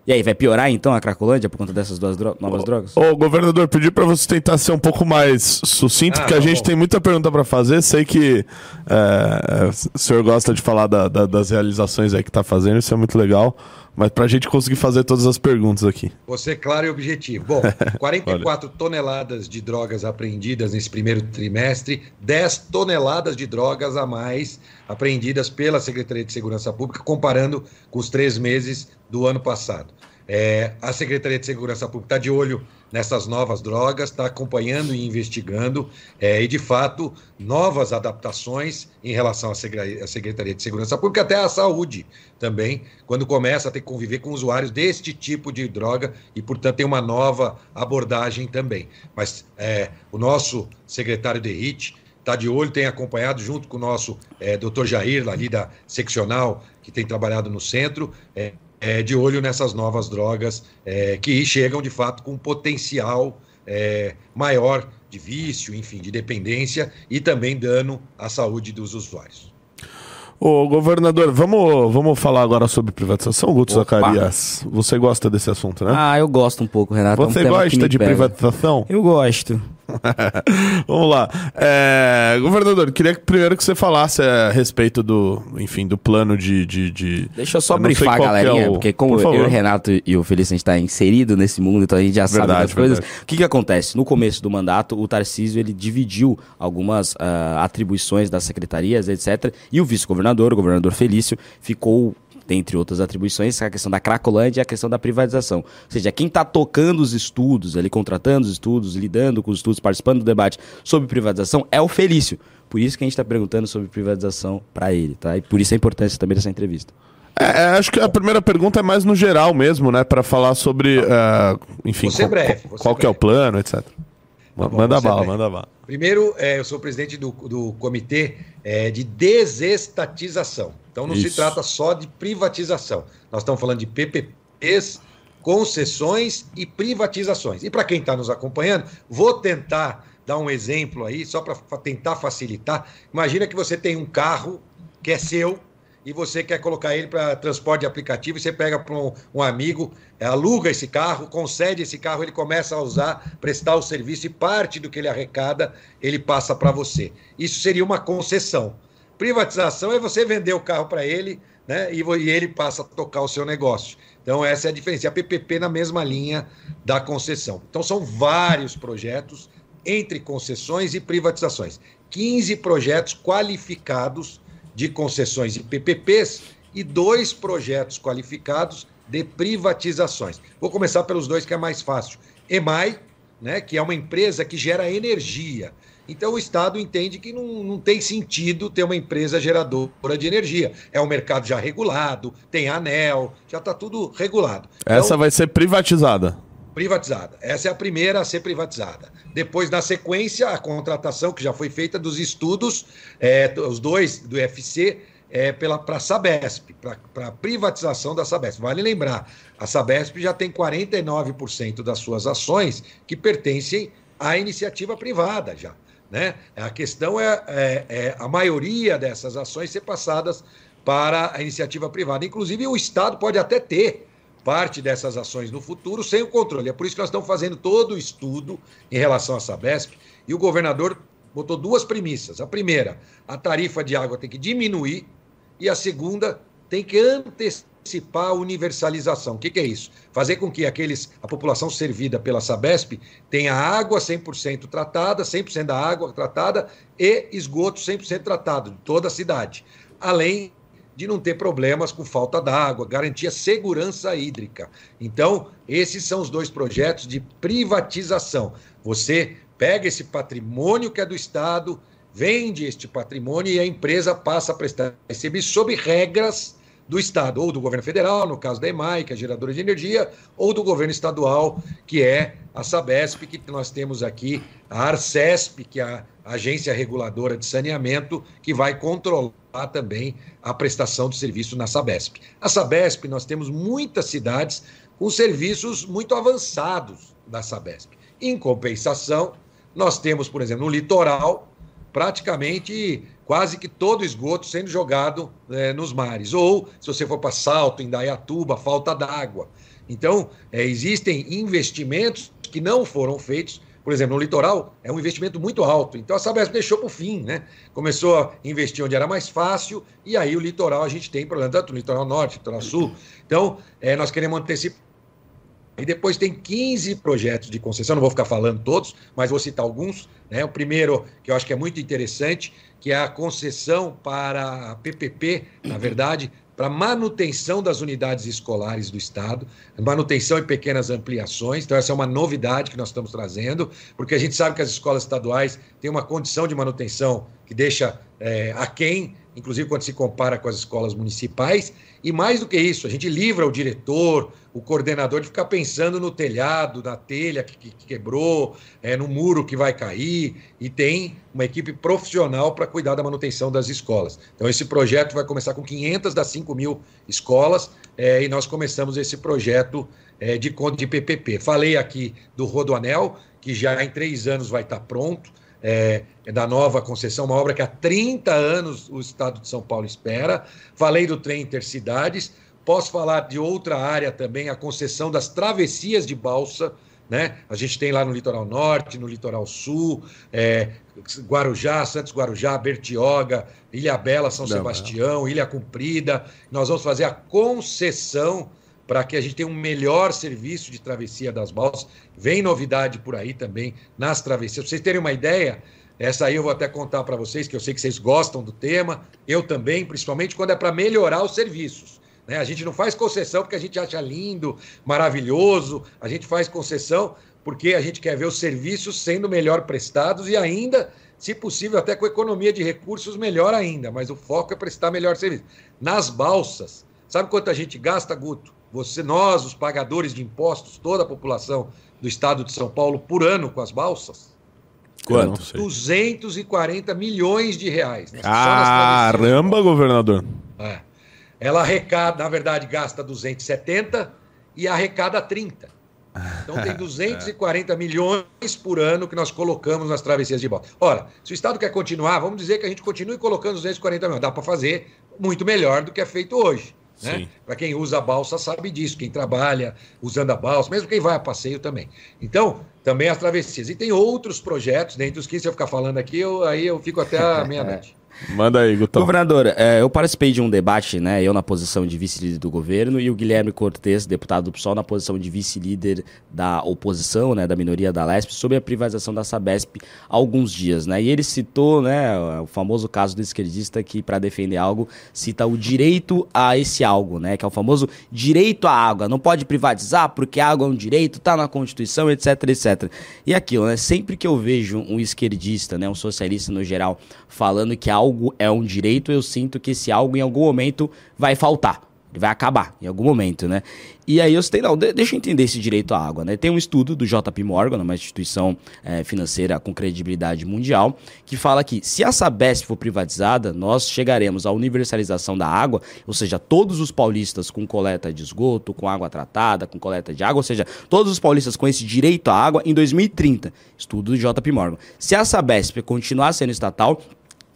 e aí, vai piorar então a Cracolândia por conta dessas duas dro novas ô, drogas? Ô, governador, pedi para você tentar ser um pouco mais sucinto, ah, porque a gente bom. tem muita pergunta para fazer. Sei que é, o senhor gosta de falar da, da, das realizações aí que está fazendo, isso é muito legal. Mas para a gente conseguir fazer todas as perguntas aqui. Você claro e objetivo. Bom, 44 toneladas de drogas apreendidas nesse primeiro trimestre, 10 toneladas de drogas a mais apreendidas pela Secretaria de Segurança Pública, comparando com os três meses do ano passado. É, a Secretaria de Segurança Pública está de olho nessas novas drogas, está acompanhando e investigando, é, e de fato, novas adaptações em relação à Secretaria de Segurança Pública, até à saúde também, quando começa a ter que conviver com usuários deste tipo de droga, e portanto tem uma nova abordagem também. Mas é, o nosso secretário de HIT está de olho, tem acompanhado junto com o nosso é, doutor Jair, ali da seccional, que tem trabalhado no centro, é, é, de olho nessas novas drogas é, que chegam de fato com potencial é, maior de vício, enfim, de dependência e também dano à saúde dos usuários. Ô, governador, vamos, vamos falar agora sobre privatização, Guto Opa. Zacarias. Você gosta desse assunto, né? Ah, eu gosto um pouco, Renato. Você é um gosta de pega. privatização? Eu gosto. Vamos lá. É, governador, queria que, primeiro que você falasse a respeito do, enfim, do plano de. de, de... Deixa eu só eu brifar, é galerinha, é o... porque como Por eu, o Renato e o Feliz a gente está inserido nesse mundo, então a gente já verdade, sabe das coisas. O que, que acontece? No começo do mandato, o Tarcísio ele dividiu algumas uh, atribuições das secretarias, etc. E o vice-governador, o governador Felício, ficou dentre outras atribuições, a questão da Cracolândia e a questão da privatização. Ou seja, quem está tocando os estudos, ali contratando os estudos, lidando com os estudos, participando do debate sobre privatização é o Felício. Por isso que a gente está perguntando sobre privatização para ele, tá? E por isso a importância também dessa entrevista. É, é, acho que a primeira pergunta é mais no geral mesmo, né? Para falar sobre, uh, enfim, qual, breve, qual, qual que é o plano, etc. Tá bom, manda bala, breve. manda bala. Primeiro, é, eu sou presidente do, do comitê é, de desestatização. Então não Isso. se trata só de privatização. Nós estamos falando de PPPs, concessões e privatizações. E para quem está nos acompanhando, vou tentar dar um exemplo aí, só para tentar facilitar. Imagina que você tem um carro que é seu e você quer colocar ele para transporte de aplicativo você pega para um, um, amigo, aluga esse carro, concede esse carro, ele começa a usar, prestar o serviço e parte do que ele arrecada ele passa para você. Isso seria uma concessão. Privatização é você vender o carro para ele né, e, e ele passa a tocar o seu negócio. Então, essa é a diferença. A PPP na mesma linha da concessão. Então, são vários projetos entre concessões e privatizações. 15 projetos qualificados de concessões e PPPs e dois projetos qualificados de privatizações. Vou começar pelos dois que é mais fácil. EMAI, né, que é uma empresa que gera energia. Então o Estado entende que não, não tem sentido ter uma empresa geradora de energia. É um mercado já regulado, tem anel, já está tudo regulado. Essa então, vai ser privatizada. Privatizada. Essa é a primeira a ser privatizada. Depois, na sequência, a contratação que já foi feita dos estudos, é, os dois do UFC, é, para a Sabesp, para a privatização da Sabesp. Vale lembrar, a Sabesp já tem 49% das suas ações que pertencem à iniciativa privada já. Né? A questão é, é, é a maioria dessas ações ser passadas para a iniciativa privada. Inclusive, o Estado pode até ter parte dessas ações no futuro sem o controle. É por isso que nós estamos fazendo todo o estudo em relação à Sabesp e o governador botou duas premissas. A primeira, a tarifa de água tem que diminuir e a segunda tem que antecipar a universalização. O que, que, é isso? Fazer com que aqueles, a população servida pela Sabesp tenha água 100% tratada, 100% da água tratada e esgoto 100% tratado de toda a cidade. Além de não ter problemas com falta d'água, garantir a segurança hídrica. Então, esses são os dois projetos de privatização. Você pega esse patrimônio que é do Estado, vende este patrimônio e a empresa passa a prestar serviço sob regras do Estado, ou do governo federal, no caso da EMAI, que é a geradora de energia, ou do governo estadual, que é a Sabesp, que nós temos aqui, a Arcesp, que é a agência reguladora de saneamento, que vai controlar também a prestação do serviço na Sabesp. A Sabesp, nós temos muitas cidades com serviços muito avançados da Sabesp. Em compensação, nós temos, por exemplo, no litoral, praticamente quase que todo esgoto sendo jogado é, nos mares. Ou, se você for para Salto, em Dayatuba, falta d'água. Então, é, existem investimentos que não foram feitos. Por exemplo, no litoral é um investimento muito alto. Então a Sabesp deixou para o fim, né? Começou a investir onde era mais fácil, e aí o litoral a gente tem problema, tanto no litoral norte, litoral sul. Então, é, nós queremos antecipar e depois tem 15 projetos de concessão, não vou ficar falando todos, mas vou citar alguns. Né? O primeiro, que eu acho que é muito interessante, que é a concessão para a PPP, na verdade, para manutenção das unidades escolares do Estado, manutenção e pequenas ampliações. Então, essa é uma novidade que nós estamos trazendo, porque a gente sabe que as escolas estaduais têm uma condição de manutenção que deixa é, aquém inclusive quando se compara com as escolas municipais. E mais do que isso, a gente livra o diretor, o coordenador de ficar pensando no telhado, na telha que, que quebrou, é, no muro que vai cair, e tem uma equipe profissional para cuidar da manutenção das escolas. Então, esse projeto vai começar com 500 das 5 mil escolas, é, e nós começamos esse projeto é, de de PPP. Falei aqui do Rodoanel, que já em três anos vai estar pronto é, da nova concessão, uma obra que há 30 anos o Estado de São Paulo espera. Falei do trem intercidades. Posso falar de outra área também, a concessão das travessias de balsa. Né? A gente tem lá no litoral norte, no litoral sul, é, Guarujá, Santos Guarujá, Bertioga, Ilha Bela, São não, Sebastião. Ilha Cumprida. Nós vamos fazer a concessão para que a gente tenha um melhor serviço de travessia das balsas. Vem novidade por aí também nas travessias. Para vocês terem uma ideia, essa aí eu vou até contar para vocês, que eu sei que vocês gostam do tema, eu também, principalmente quando é para melhorar os serviços. Né? A gente não faz concessão porque a gente acha lindo, maravilhoso, a gente faz concessão porque a gente quer ver os serviços sendo melhor prestados e ainda, se possível, até com economia de recursos, melhor ainda, mas o foco é prestar melhor serviço. Nas balsas, sabe quanto a gente gasta, Guto? Você, nós, os pagadores de impostos, toda a população do estado de São Paulo, por ano com as balsas? Quanto? 240 milhões de reais. Né? Caramba, governador. É. Ela arrecada, na verdade, gasta 270 e arrecada 30. Então tem 240 milhões por ano que nós colocamos nas travessias de balsa. Ora, se o Estado quer continuar, vamos dizer que a gente continue colocando 240 milhões. Dá para fazer muito melhor do que é feito hoje. Né? Para quem usa a balsa sabe disso, quem trabalha usando a balsa, mesmo quem vai a passeio também. Então, também as travessias. E tem outros projetos, dentre os que se eu ficar falando aqui, eu, aí eu fico até a meia-noite. Manda aí, Gutão. Governador, é, eu participei de um debate, né? Eu na posição de vice-líder do governo e o Guilherme Cortes, deputado do PSOL, na posição de vice-líder da oposição, né? Da minoria da LESP, sobre a privatização da Sabesp há alguns dias, né? E ele citou, né? O famoso caso do esquerdista que, para defender algo, cita o direito a esse algo, né? Que é o famoso direito à água. Não pode privatizar porque a água é um direito, tá na Constituição, etc, etc. E aquilo, né? Sempre que eu vejo um esquerdista, né? Um socialista no geral, falando que a algo é um direito, eu sinto que esse algo em algum momento vai faltar. Ele vai acabar em algum momento, né? E aí eu citei, não, de, deixa eu entender esse direito à água, né? Tem um estudo do JP Morgan, uma instituição é, financeira com credibilidade mundial, que fala que se a Sabesp for privatizada, nós chegaremos à universalização da água, ou seja, todos os paulistas com coleta de esgoto, com água tratada, com coleta de água, ou seja, todos os paulistas com esse direito à água em 2030. Estudo do JP Morgan. Se a Sabesp continuar sendo estatal,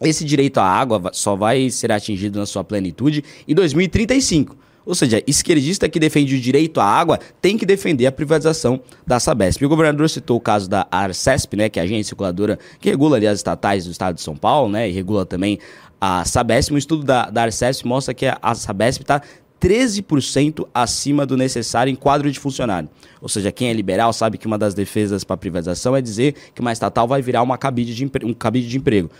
esse direito à água só vai ser atingido na sua plenitude em 2035. Ou seja, esquerdista que defende o direito à água tem que defender a privatização da Sabesp. O governador citou o caso da Arcesp, né, que é a agência circuladora que regula ali as estatais do estado de São Paulo, né, e regula também a Sabesp. Um estudo da, da Arcesp mostra que a, a Sabesp está 13% acima do necessário em quadro de funcionário. Ou seja, quem é liberal sabe que uma das defesas para a privatização é dizer que uma estatal vai virar uma cabide de um cabide de emprego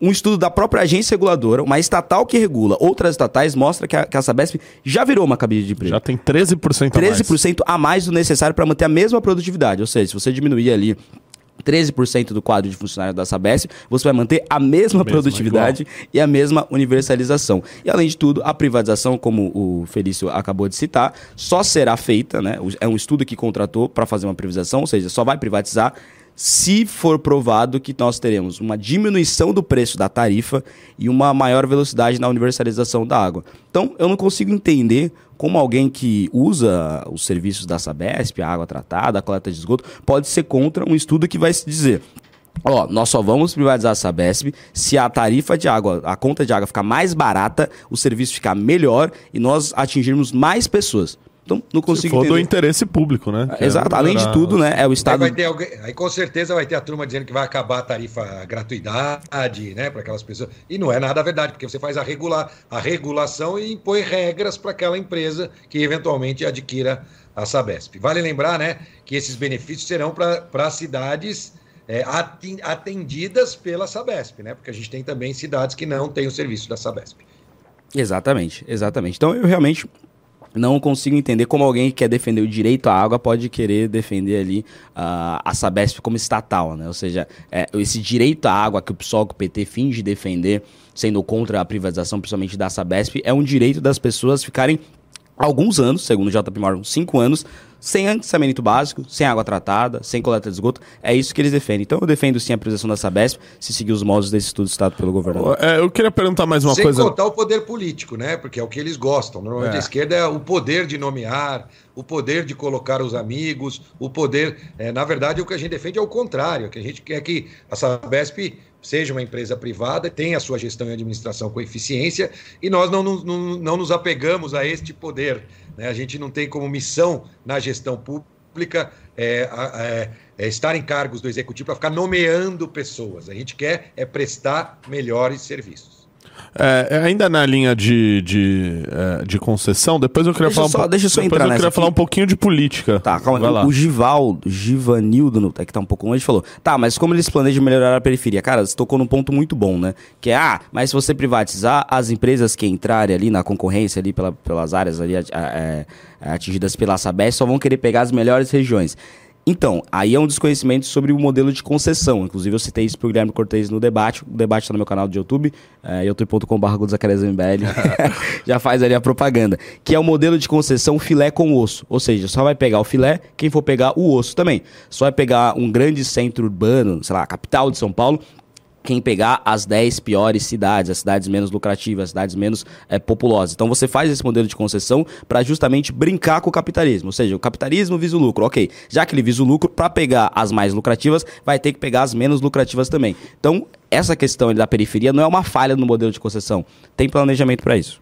um estudo da própria agência reguladora, uma estatal que regula outras estatais, mostra que a, que a Sabesp já virou uma cabide de emprego. Já tem 13% a 13% mais. a mais do necessário para manter a mesma produtividade. Ou seja, se você diminuir ali 13% do quadro de funcionários da Sabesp, você vai manter a mesma, mesma produtividade igual. e a mesma universalização. E além de tudo, a privatização, como o Felício acabou de citar, só será feita, né? É um estudo que contratou para fazer uma privatização, ou seja, só vai privatizar se for provado que nós teremos uma diminuição do preço da tarifa e uma maior velocidade na universalização da água. Então, eu não consigo entender como alguém que usa os serviços da Sabesp, a água tratada, a coleta de esgoto, pode ser contra um estudo que vai se dizer Ó, nós só vamos privatizar a Sabesp se a tarifa de água, a conta de água ficar mais barata, o serviço ficar melhor e nós atingirmos mais pessoas. Então, não consigo Se for entender. do interesse público, né? Que Exato. É Além de tudo, né? É o Estado. Aí, alguém... aí, com certeza vai ter a turma dizendo que vai acabar a tarifa gratuidade, né? Para aquelas pessoas. E não é nada verdade, porque você faz a, regular, a regulação e impõe regras para aquela empresa que eventualmente adquira a Sabesp. Vale lembrar, né? Que esses benefícios serão para cidades. É, atendidas pela Sabesp, né? Porque a gente tem também cidades que não têm o serviço da Sabesp. Exatamente, exatamente. Então eu realmente não consigo entender como alguém que quer defender o direito à água pode querer defender ali uh, a Sabesp como estatal, né? Ou seja, é, esse direito à água que o PSOL, que o PT finge defender, sendo contra a privatização, principalmente da Sabesp, é um direito das pessoas ficarem alguns anos, segundo o JP Morgan, cinco anos, sem saneamento básico, sem água tratada, sem coleta de esgoto. É isso que eles defendem. Então eu defendo sim a privatização da Sabesp, se seguir os modos desse estudo citado pelo governador. É, eu queria perguntar mais uma sem coisa. Sem contar o poder político, né? Porque é o que eles gostam. Normalmente é. a esquerda é o poder de nomear, o poder de colocar os amigos, o poder. É, na verdade, o que a gente defende é o contrário. O que a gente quer que a Sabesp seja uma empresa privada, tenha a sua gestão e administração com eficiência, e nós não, não, não nos apegamos a este poder. Né? A gente não tem como missão na gestão pública é, é, é estar em cargos do executivo para ficar nomeando pessoas. A gente quer é prestar melhores serviços. É, é, ainda na linha de, de, é, de concessão, depois eu queria deixa falar só, um Deixa eu só entrar eu queria aqui. falar um pouquinho de política. Tá, calma aí. O Givaldo, Givanildo, que tá um pouco longe, falou: tá, mas como eles planejam melhorar a periferia? Cara, você tocou num ponto muito bom, né? Que é, ah, mas se você privatizar, as empresas que entrarem ali na concorrência, ali pela, pelas áreas ali é, atingidas pela Sabesp, só vão querer pegar as melhores regiões. Então, aí é um desconhecimento sobre o modelo de concessão. Inclusive, eu citei isso para o Guilherme Cortez no debate. O debate está no meu canal do YouTube, é, youtube.com.br Já faz ali a propaganda. Que é o modelo de concessão filé com osso. Ou seja, só vai pegar o filé quem for pegar o osso também. Só vai pegar um grande centro urbano, sei lá, a capital de São Paulo, quem pegar as 10 piores cidades, as cidades menos lucrativas, as cidades menos é, populosas. Então você faz esse modelo de concessão para justamente brincar com o capitalismo. Ou seja, o capitalismo visa o lucro. Ok, já que ele visa o lucro, para pegar as mais lucrativas, vai ter que pegar as menos lucrativas também. Então, essa questão da periferia não é uma falha no modelo de concessão. Tem planejamento para isso.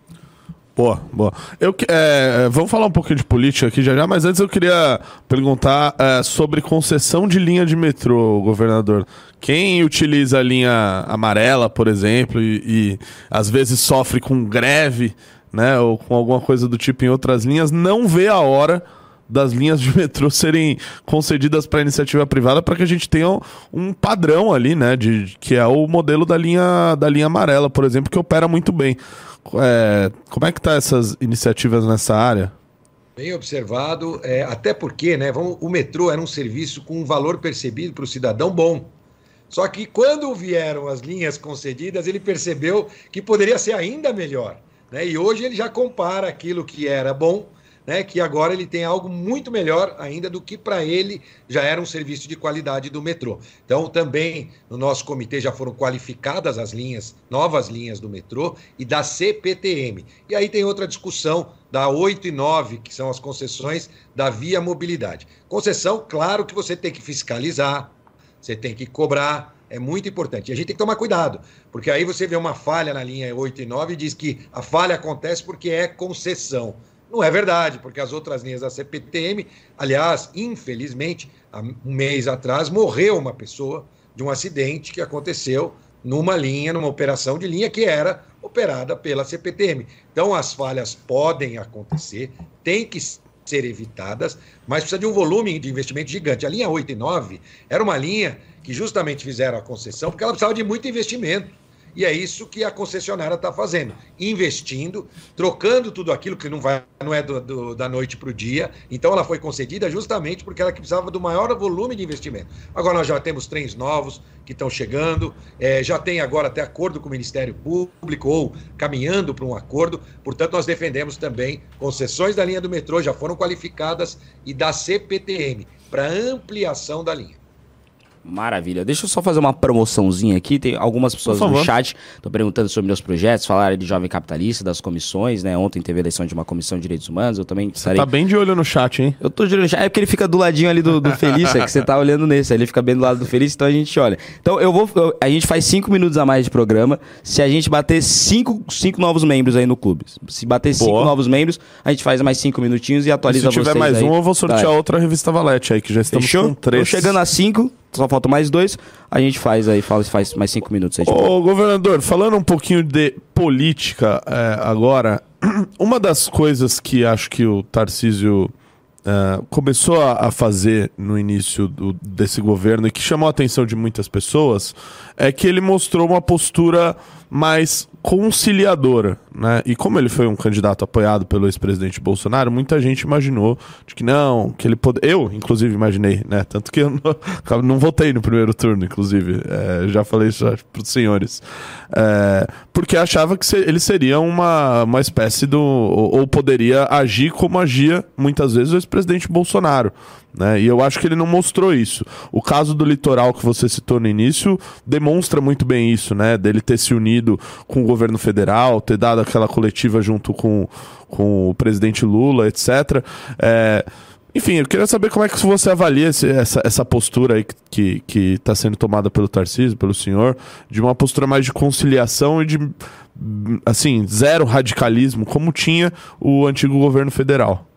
Boa, boa. Eu, é, vamos falar um pouquinho de política aqui já já, mas antes eu queria perguntar é, sobre concessão de linha de metrô, governador. Quem utiliza a linha amarela, por exemplo, e, e às vezes sofre com greve, né, ou com alguma coisa do tipo em outras linhas, não vê a hora das linhas de metrô serem concedidas para iniciativa privada para que a gente tenha um padrão ali, né, de que é o modelo da linha da linha amarela, por exemplo, que opera muito bem. É, como é que tá essas iniciativas nessa área? Bem observado, é, até porque né, vamos, o metrô era um serviço com um valor percebido para o cidadão bom. Só que quando vieram as linhas concedidas, ele percebeu que poderia ser ainda melhor. Né? E hoje ele já compara aquilo que era bom né, que agora ele tem algo muito melhor ainda do que para ele já era um serviço de qualidade do metrô. Então, também no nosso comitê já foram qualificadas as linhas, novas linhas do metrô e da CPTM. E aí tem outra discussão da 8 e 9, que são as concessões da Via Mobilidade. Concessão, claro que você tem que fiscalizar, você tem que cobrar, é muito importante. E a gente tem que tomar cuidado, porque aí você vê uma falha na linha 8 e 9 e diz que a falha acontece porque é concessão. Não é verdade, porque as outras linhas da CPTM, aliás, infelizmente, há um mês atrás morreu uma pessoa de um acidente que aconteceu numa linha, numa operação de linha que era operada pela CPTM. Então, as falhas podem acontecer, tem que ser evitadas, mas precisa de um volume de investimento gigante. A linha 8 e 9 era uma linha que justamente fizeram a concessão porque ela precisava de muito investimento. E é isso que a concessionária está fazendo, investindo, trocando tudo aquilo que não, vai, não é do, do, da noite para o dia. Então ela foi concedida justamente porque ela precisava do maior volume de investimento. Agora nós já temos trens novos que estão chegando, é, já tem agora até acordo com o Ministério Público ou caminhando para um acordo. Portanto, nós defendemos também concessões da linha do metrô, já foram qualificadas, e da CPTM, para ampliação da linha. Maravilha. Deixa eu só fazer uma promoçãozinha aqui. Tem algumas pessoas no chat estão perguntando sobre meus projetos, falaram de jovem capitalista, das comissões, né? Ontem teve eleição de uma comissão de direitos humanos. Eu também Você tá bem de olho no chat, hein? Eu tô de olho no chat. É porque ele fica do ladinho ali do, do Felício, é que você tá olhando nesse. Aí ele fica bem do lado do Felício, então a gente olha. Então eu vou. Eu, a gente faz cinco minutos a mais de programa. Se a gente bater cinco, cinco novos membros aí no clube. Se bater Boa. cinco novos membros, a gente faz mais cinco minutinhos e atualiza e se tiver mais aí. um, eu vou sortear tá. outra revista Valete aí, que já estamos Fechou? com três. Tô chegando a cinco só faltam mais dois, a gente faz aí, faz, faz mais cinco minutos aí. Ô, governador, falando um pouquinho de política é, agora, uma das coisas que acho que o Tarcísio é, começou a, a, fazer no início do, desse governo e que chamou a atenção de muitas pessoas é que ele mostrou uma postura mais conciliadora, né? E como ele foi um candidato apoiado pelo ex-presidente Bolsonaro, muita gente imaginou de que não, que ele poderia. Eu, inclusive, imaginei, né? Tanto que eu não, não votei no primeiro turno, inclusive. É, já falei isso para os senhores. É, porque achava que ele seria uma, uma espécie do. Ou poderia agir como agia muitas vezes o ex-presidente Bolsonaro. Né? E eu acho que ele não mostrou isso. O caso do litoral que você citou no início demonstra muito bem isso, né? Dele ter se unido com o governo federal, ter dado aquela coletiva junto com, com o presidente Lula, etc. É, enfim, eu queria saber como é que você avalia esse, essa, essa postura aí que está sendo tomada pelo Tarcísio, pelo senhor, de uma postura mais de conciliação e de, assim, zero radicalismo, como tinha o antigo governo federal.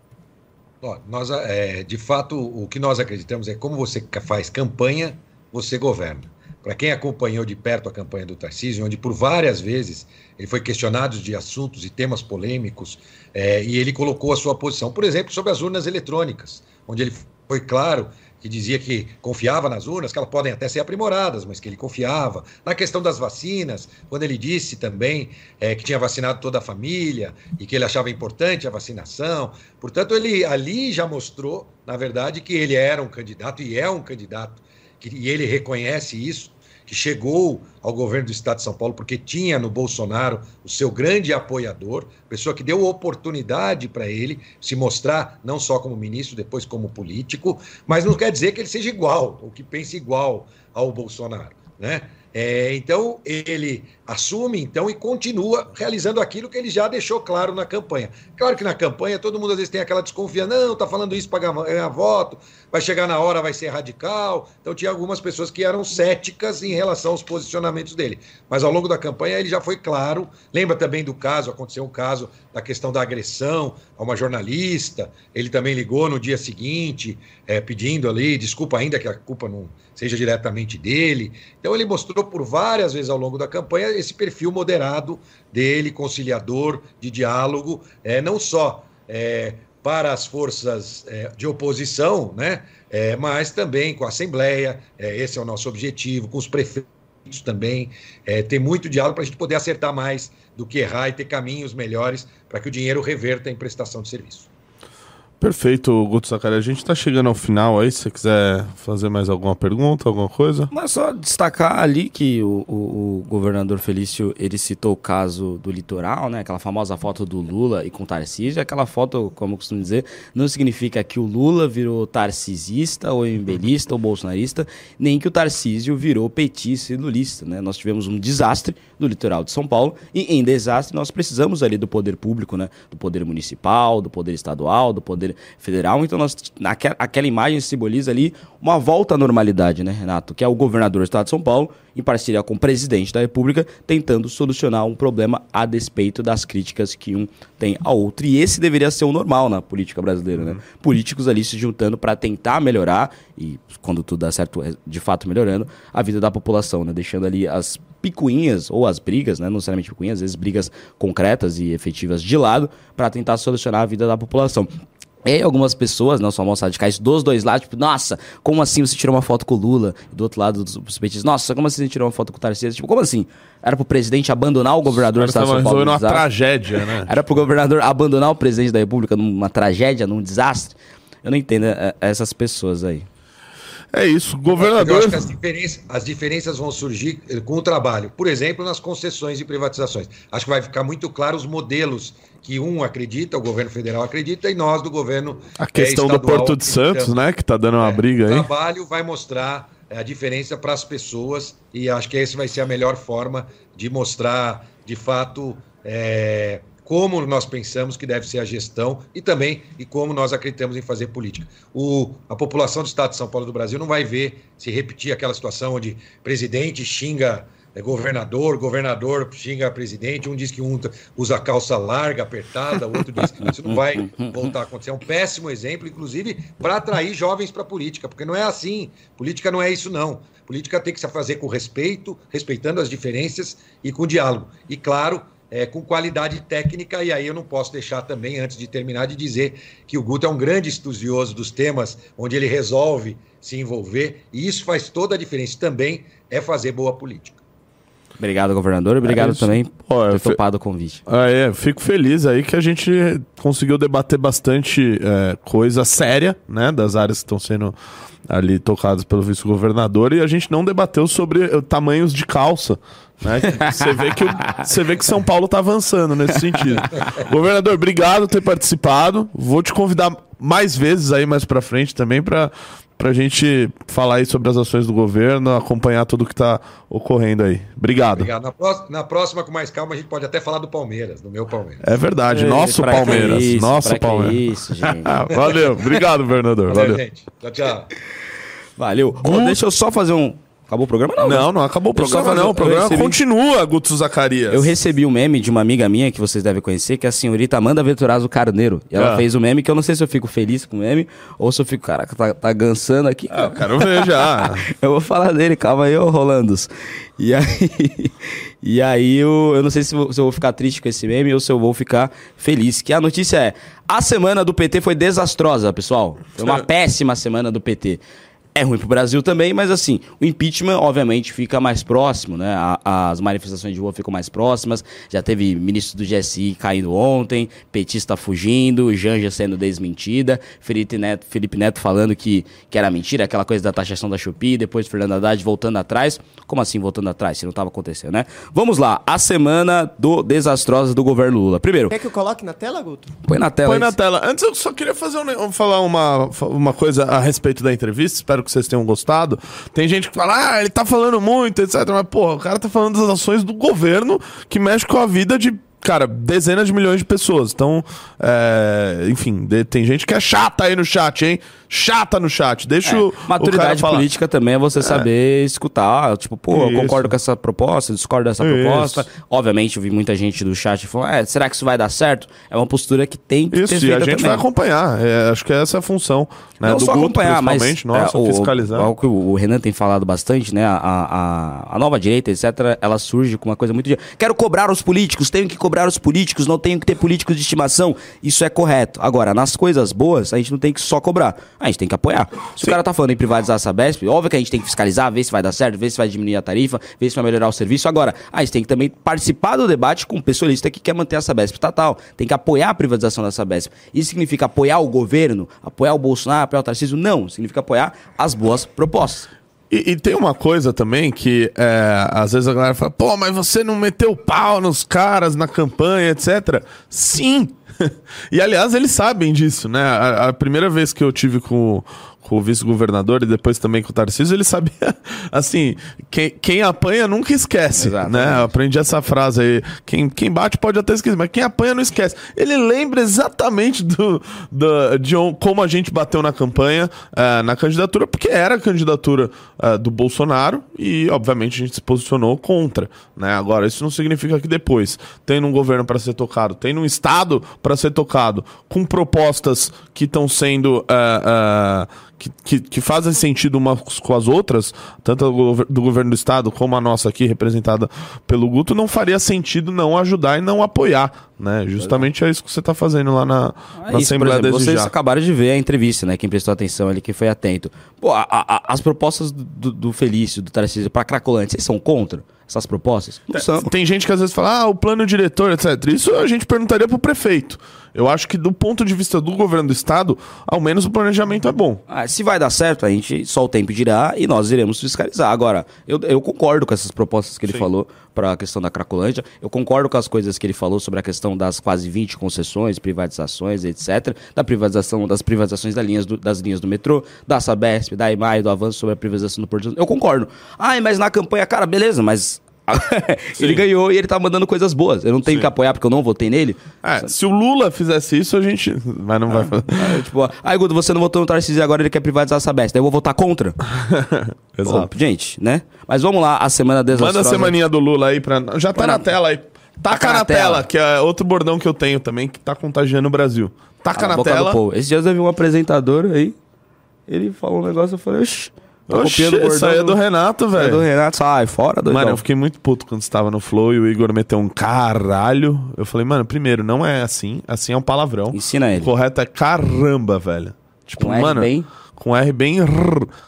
Nós, é, de fato, o que nós acreditamos é como você faz campanha, você governa. Para quem acompanhou de perto a campanha do Tarcísio, onde por várias vezes ele foi questionado de assuntos e temas polêmicos, é, e ele colocou a sua posição, por exemplo, sobre as urnas eletrônicas, onde ele foi claro que dizia que confiava nas urnas, que elas podem até ser aprimoradas, mas que ele confiava. Na questão das vacinas, quando ele disse também é, que tinha vacinado toda a família e que ele achava importante a vacinação. Portanto, ele ali já mostrou, na verdade, que ele era um candidato e é um candidato, que, e ele reconhece isso que chegou ao governo do estado de São Paulo porque tinha no Bolsonaro o seu grande apoiador, pessoa que deu oportunidade para ele se mostrar não só como ministro, depois como político, mas não quer dizer que ele seja igual, ou que pense igual ao Bolsonaro, né? É, então, ele assume então e continua realizando aquilo que ele já deixou claro na campanha. Claro que na campanha todo mundo às vezes tem aquela desconfiança, não, está falando isso para ganhar voto, vai chegar na hora, vai ser radical. Então tinha algumas pessoas que eram céticas em relação aos posicionamentos dele. Mas ao longo da campanha ele já foi claro. Lembra também do caso, aconteceu um caso da questão da agressão a uma jornalista. Ele também ligou no dia seguinte, é, pedindo ali, desculpa ainda que a culpa não seja diretamente dele. Então ele mostrou por várias vezes ao longo da campanha esse perfil moderado dele, conciliador, de diálogo, é, não só é, para as forças é, de oposição, né? É, mas também com a Assembleia, é, esse é o nosso objetivo, com os prefeitos também, é, ter muito diálogo para a gente poder acertar mais do que errar e ter caminhos melhores para que o dinheiro reverta em prestação de serviço. Perfeito, Guto Zacari. A gente tá chegando ao final aí. Se você quiser fazer mais alguma pergunta, alguma coisa. Mas só destacar ali que o, o, o governador Felício, ele citou o caso do litoral, né? Aquela famosa foto do Lula e com Tarcísio. Aquela foto, como eu costumo dizer, não significa que o Lula virou tarcisista ou embelista ou bolsonarista, nem que o Tarcísio virou petista e lulista, né? Nós tivemos um desastre no litoral de São Paulo e em desastre nós precisamos ali do poder público, né? Do poder municipal, do poder estadual, do poder federal. Então, nós, naquela, aquela imagem simboliza ali uma volta à normalidade, né, Renato? Que é o governador do estado de São Paulo, em parceria com o presidente da República, tentando solucionar um problema a despeito das críticas que um tem ao outro. E esse deveria ser o normal na política brasileira, né? Políticos ali se juntando para tentar melhorar, e quando tudo dá certo, é, de fato melhorando, a vida da população, né? Deixando ali as picuinhas ou as brigas, né? não necessariamente picuinhas, às vezes brigas concretas e efetivas de lado, para tentar solucionar a vida da população. E algumas pessoas, não só moços radicais, dos dois lados, tipo, nossa, como assim você tirou uma foto com o Lula? E do outro lado, dos petistas, nossa, como assim você tirou uma foto com o Tarcísio? Tipo, como assim? Era pro presidente abandonar o governador do estado de São Paulo? uma tragédia, né? Era pro governador abandonar o presidente da república numa tragédia, num desastre? Eu não entendo é, é, essas pessoas aí. É isso, governador. Eu acho que as diferenças, as diferenças vão surgir eh, com o trabalho. Por exemplo, nas concessões e privatizações. Acho que vai ficar muito claro os modelos que um acredita, o governo federal acredita, e nós do governo. A questão é, do Porto de Santos, né? Que está dando uma é, briga aí. O trabalho vai mostrar é, a diferença para as pessoas, e acho que essa vai ser a melhor forma de mostrar, de fato, é, como nós pensamos que deve ser a gestão e também e como nós acreditamos em fazer política. O, a população do Estado de São Paulo do Brasil não vai ver se repetir aquela situação onde presidente xinga é, governador, governador xinga presidente, um diz que um usa calça larga, apertada, o outro diz que isso não vai voltar a acontecer. É um péssimo exemplo, inclusive, para atrair jovens para a política, porque não é assim. Política não é isso, não. Política tem que se fazer com respeito, respeitando as diferenças e com diálogo. E, claro, é, com qualidade técnica, e aí eu não posso deixar também, antes de terminar, de dizer que o Guto é um grande estudioso dos temas onde ele resolve se envolver, e isso faz toda a diferença. Também é fazer boa política. Obrigado, governador. Obrigado é também por ter topado o convite. Ah, é, fico feliz aí que a gente conseguiu debater bastante é, coisa séria, né, das áreas que estão sendo ali tocadas pelo vice-governador e a gente não debateu sobre uh, tamanhos de calça. Né? Você vê, que você vê que São Paulo está avançando nesse sentido. Governador, obrigado por ter participado. Vou te convidar mais vezes aí mais para frente também para a gente falar aí sobre as ações do governo, acompanhar tudo que está ocorrendo aí. Obrigado. Obrigado. Na próxima, na, próxima, com mais calma, a gente pode até falar do Palmeiras, do meu Palmeiras. É verdade, nosso Palmeiras. Isso, nosso Palmeiras. Isso, Valeu, obrigado, governador. Valeu, Valeu. gente. Tchau, tchau. Valeu. Deixa eu só fazer um, Acabou o programa? Não, não, não acabou o programa, não. O programa recebi... continua, Guto Zacarias. Eu recebi um meme de uma amiga minha que vocês devem conhecer, que é a senhorita Amanda Venturazzo Carneiro. E ela ah. fez um meme que eu não sei se eu fico feliz com o meme ou se eu fico, caraca, tá, tá gansando aqui. Ah, eu quero ver já. eu vou falar dele, calma aí, ô Rolandos. E aí, e aí eu, eu não sei se, vou, se eu vou ficar triste com esse meme ou se eu vou ficar feliz. Que a notícia é: a semana do PT foi desastrosa, pessoal. Foi uma péssima semana do PT é ruim pro Brasil também, mas assim, o impeachment, obviamente, fica mais próximo, né? A, as manifestações de rua ficam mais próximas. Já teve ministro do GSI caindo ontem, petista fugindo, Janja sendo desmentida, Felipe Neto, Felipe Neto falando que, que era mentira, aquela coisa da taxação da Chupi, depois Fernando Haddad voltando atrás. Como assim voltando atrás? Se não estava acontecendo, né? Vamos lá, a semana do desastrosa do governo Lula. Primeiro. Quer que eu coloque na tela, Guto? Põe na tela. Põe na tela. Antes eu só queria fazer um, falar uma, uma coisa a respeito da entrevista. Espero espero que vocês tenham gostado. Tem gente que fala, ah, ele tá falando muito, etc. Mas, porra, o cara tá falando das ações do governo que mexe com a vida de cara, dezenas de milhões de pessoas. Então, é, enfim, de, tem gente que é chata aí no chat, hein? Chata no chat. Deixa é, o. Maturidade política também é você é. saber escutar. Tipo, pô, eu concordo com essa proposta, discordo dessa isso. proposta. Obviamente, eu vi muita gente do chat falando, é, será que isso vai dar certo? É uma postura que tem que isso, ter e a gente também. vai acompanhar. É, acho que essa é a função. Né? Não do só Guto, acompanhar, mas nossa, é, o, fiscalizar. Algo que o Renan tem falado bastante, né? A, a, a nova direita, etc., ela surge com uma coisa muito de. Quero cobrar os políticos, tenho que cobrar cobrar os políticos, não tenho que ter políticos de estimação. Isso é correto. Agora, nas coisas boas, a gente não tem que só cobrar. A gente tem que apoiar. Se o cara tá falando em privatizar a Sabesp, óbvio que a gente tem que fiscalizar, ver se vai dar certo, ver se vai diminuir a tarifa, ver se vai melhorar o serviço. Agora, a gente tem que também participar do debate com o pessoalista que quer manter a Sabesp estatal. Tem que apoiar a privatização da Sabesp. Isso significa apoiar o governo, apoiar o Bolsonaro, apoiar o Tarcísio? Não. Significa apoiar as boas propostas. E, e tem uma coisa também que é, às vezes a galera fala, pô, mas você não meteu pau nos caras na campanha, etc. Sim! e aliás, eles sabem disso, né? A, a primeira vez que eu tive com, com o vice-governador e depois também com o Tarcísio, ele sabia, assim, quem, quem apanha nunca esquece, Exatamente. né? Eu aprendi essa frase aí, quem, quem bate pode até esquecer, mas quem apanha não esquece. Ele lembra exatamente do, do, de on- como a gente bateu na campanha, eh, na candidatura, porque era a candidatura eh, do Bolsonaro e, obviamente, a gente se posicionou contra, né? Agora, isso não significa que depois, tendo um governo para ser tocado, tendo um Estado para ser tocado, com propostas que estão sendo... eh, que, que, que fazem sentido umas com as outras, tanto do, gover- do governo do estado como a nossa aqui, representada pelo Guto, não faria sentido não ajudar e não apoiar, né? Justamente é isso que você está fazendo lá na, É na isso, Assembleia exemplo, desde vocês já. acabaram de ver a entrevista, né? Quem prestou atenção ali, quem foi atento. Pô, a- a- as propostas do, do Felício, do Tarcísio para Cracolante, vocês são contra essas propostas? Não são. Tem gente que às vezes fala, ah, o plano diretor, etc. Isso a gente perguntaria pro prefeito. Eu acho que do ponto de vista do governo do estado, ao menos o planejamento é bom. Ah, se vai dar certo, a gente só o tempo dirá e nós iremos fiscalizar. Agora, eu, eu concordo com essas propostas que ele falou para a questão da Cracolândia. Eu concordo com as coisas que ele falou sobre a questão das quase 20 concessões, privatizações, etc. Da privatização, das privatizações das linhas do, das linhas do metrô, da Sabesp, da EMAI, do avanço sobre a privatização do Porto. Eu concordo. Ai, mas na campanha, cara, beleza, mas ele ganhou e ele tá mandando coisas boas. Eu não tenho que apoiar porque eu não votei nele. É, se o Lula fizesse isso, a gente. Mas não vai fazer. Aí, tipo, ai, Guto, você não votou no Tarcísio e agora ele quer privatizar a Sabesp. Daí eu vou votar contra. Exato. Pô, gente, né? Mas vamos lá, a semana desastrosa. Manda a semaninha do Lula aí pra. Já tá na, na- tela aí. Taca na, tela, que é outro bordão que eu tenho também, que tá contagiando o Brasil. Taca a na tela. povo. Esses dias eu vi um apresentador aí, ele falou um negócio, eu falei, oxi, tá Oxi, copiando o isso aí é do Renato, É do velho. Renato, sai fora, doidão. Mano, eu fiquei muito puto quando estava no Flow e o Igor meteu um caralho. Eu falei, mano, primeiro, não é assim. Assim é um palavrão. Ensina O ele. correto é caramba, velho. Tipo, Com R mano. bem? Com R bem.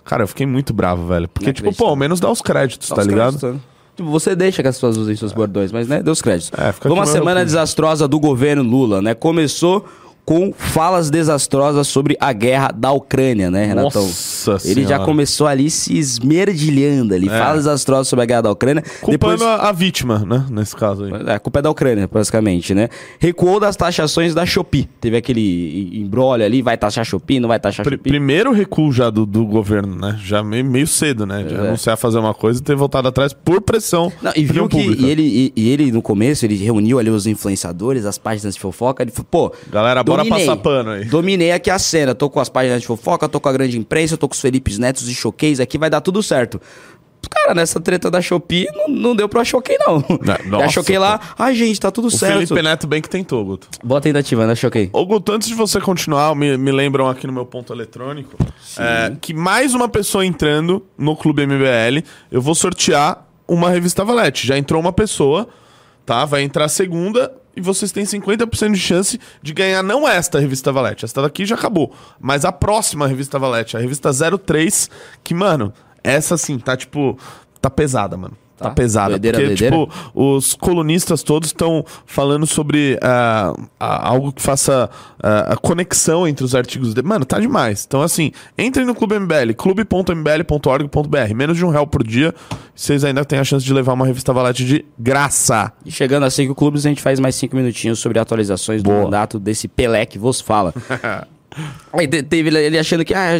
Cara, eu fiquei muito bravo, velho. Porque, tipo, pô, ao menos dá os créditos, Dá tá os ligado? créditos, né? Tipo, você deixa que as pessoas usem seus bordões, mas né, dê os créditos. É, aqui meu semana desastrosa do governo Lula, né? Começou com falas desastrosas sobre a guerra da Ucrânia, né, Renatão? Nossa Ele já Senhora. começou ali se esmerdilhando ali, falas desastrosas sobre a guerra da Ucrânia. Culpando Depois... a, a vítima, né? Nesse caso aí. É, a culpa é da Ucrânia, basicamente, né? Recuou das taxações da Shopee. Teve aquele embrólio ali, vai taxar Shopee, não vai taxar Pri- Shopee. primeiro recuo já do, do governo, né? Já meio, meio cedo, né? De É. anunciar fazer uma coisa e ter voltado atrás por pressão. Não, e viu que e ele, e, e ele, no começo, ele reuniu ali os influenciadores, as páginas de fofoca, ele falou, pô... Galera, bora dominei. passar pano aí. Dominei aqui a cena, tô com as páginas de fofoca, tô com a grande imprensa, tô com os Felipes Netos e Choqueis aqui, vai dar tudo certo. Cara, nessa treta da Shopee, não, não deu pra Choquei, não. Não, nossa, a Choquei lá, ai gente, tá tudo O certo. Felipe Neto bem que tentou, Guto. Boa tentativa, né, Choquei? Ô, Guto, antes de você continuar, me, me lembram aqui no meu ponto eletrônico é, que mais uma pessoa entrando no Clube MBL, eu vou sortear uma revista Valete. Já entrou uma pessoa, tá? Vai entrar a segunda e vocês têm 50% de chance de ganhar não esta revista Valete. Esta daqui já acabou. Mas a próxima revista Valete, a revista 03, que, mano, essa sim, tá tipo. Tá pesada, mano. Tá, Tá? pesada. Doideira, porque, doideira? tipo, os colunistas todos estão falando sobre ah, algo que faça ah, a conexão entre os artigos dele. Mano, tá demais. Então, assim, entrem no Clube MBL, clube.mbl.org.br. Menos de um real por dia. Vocês ainda têm a chance de levar uma revista Valete de graça. E chegando a cinco clubes, a gente faz mais cinco minutinhos sobre atualizações do Boa. mandato desse Pelé que vos fala. Aí te- teve ele- achando que ah,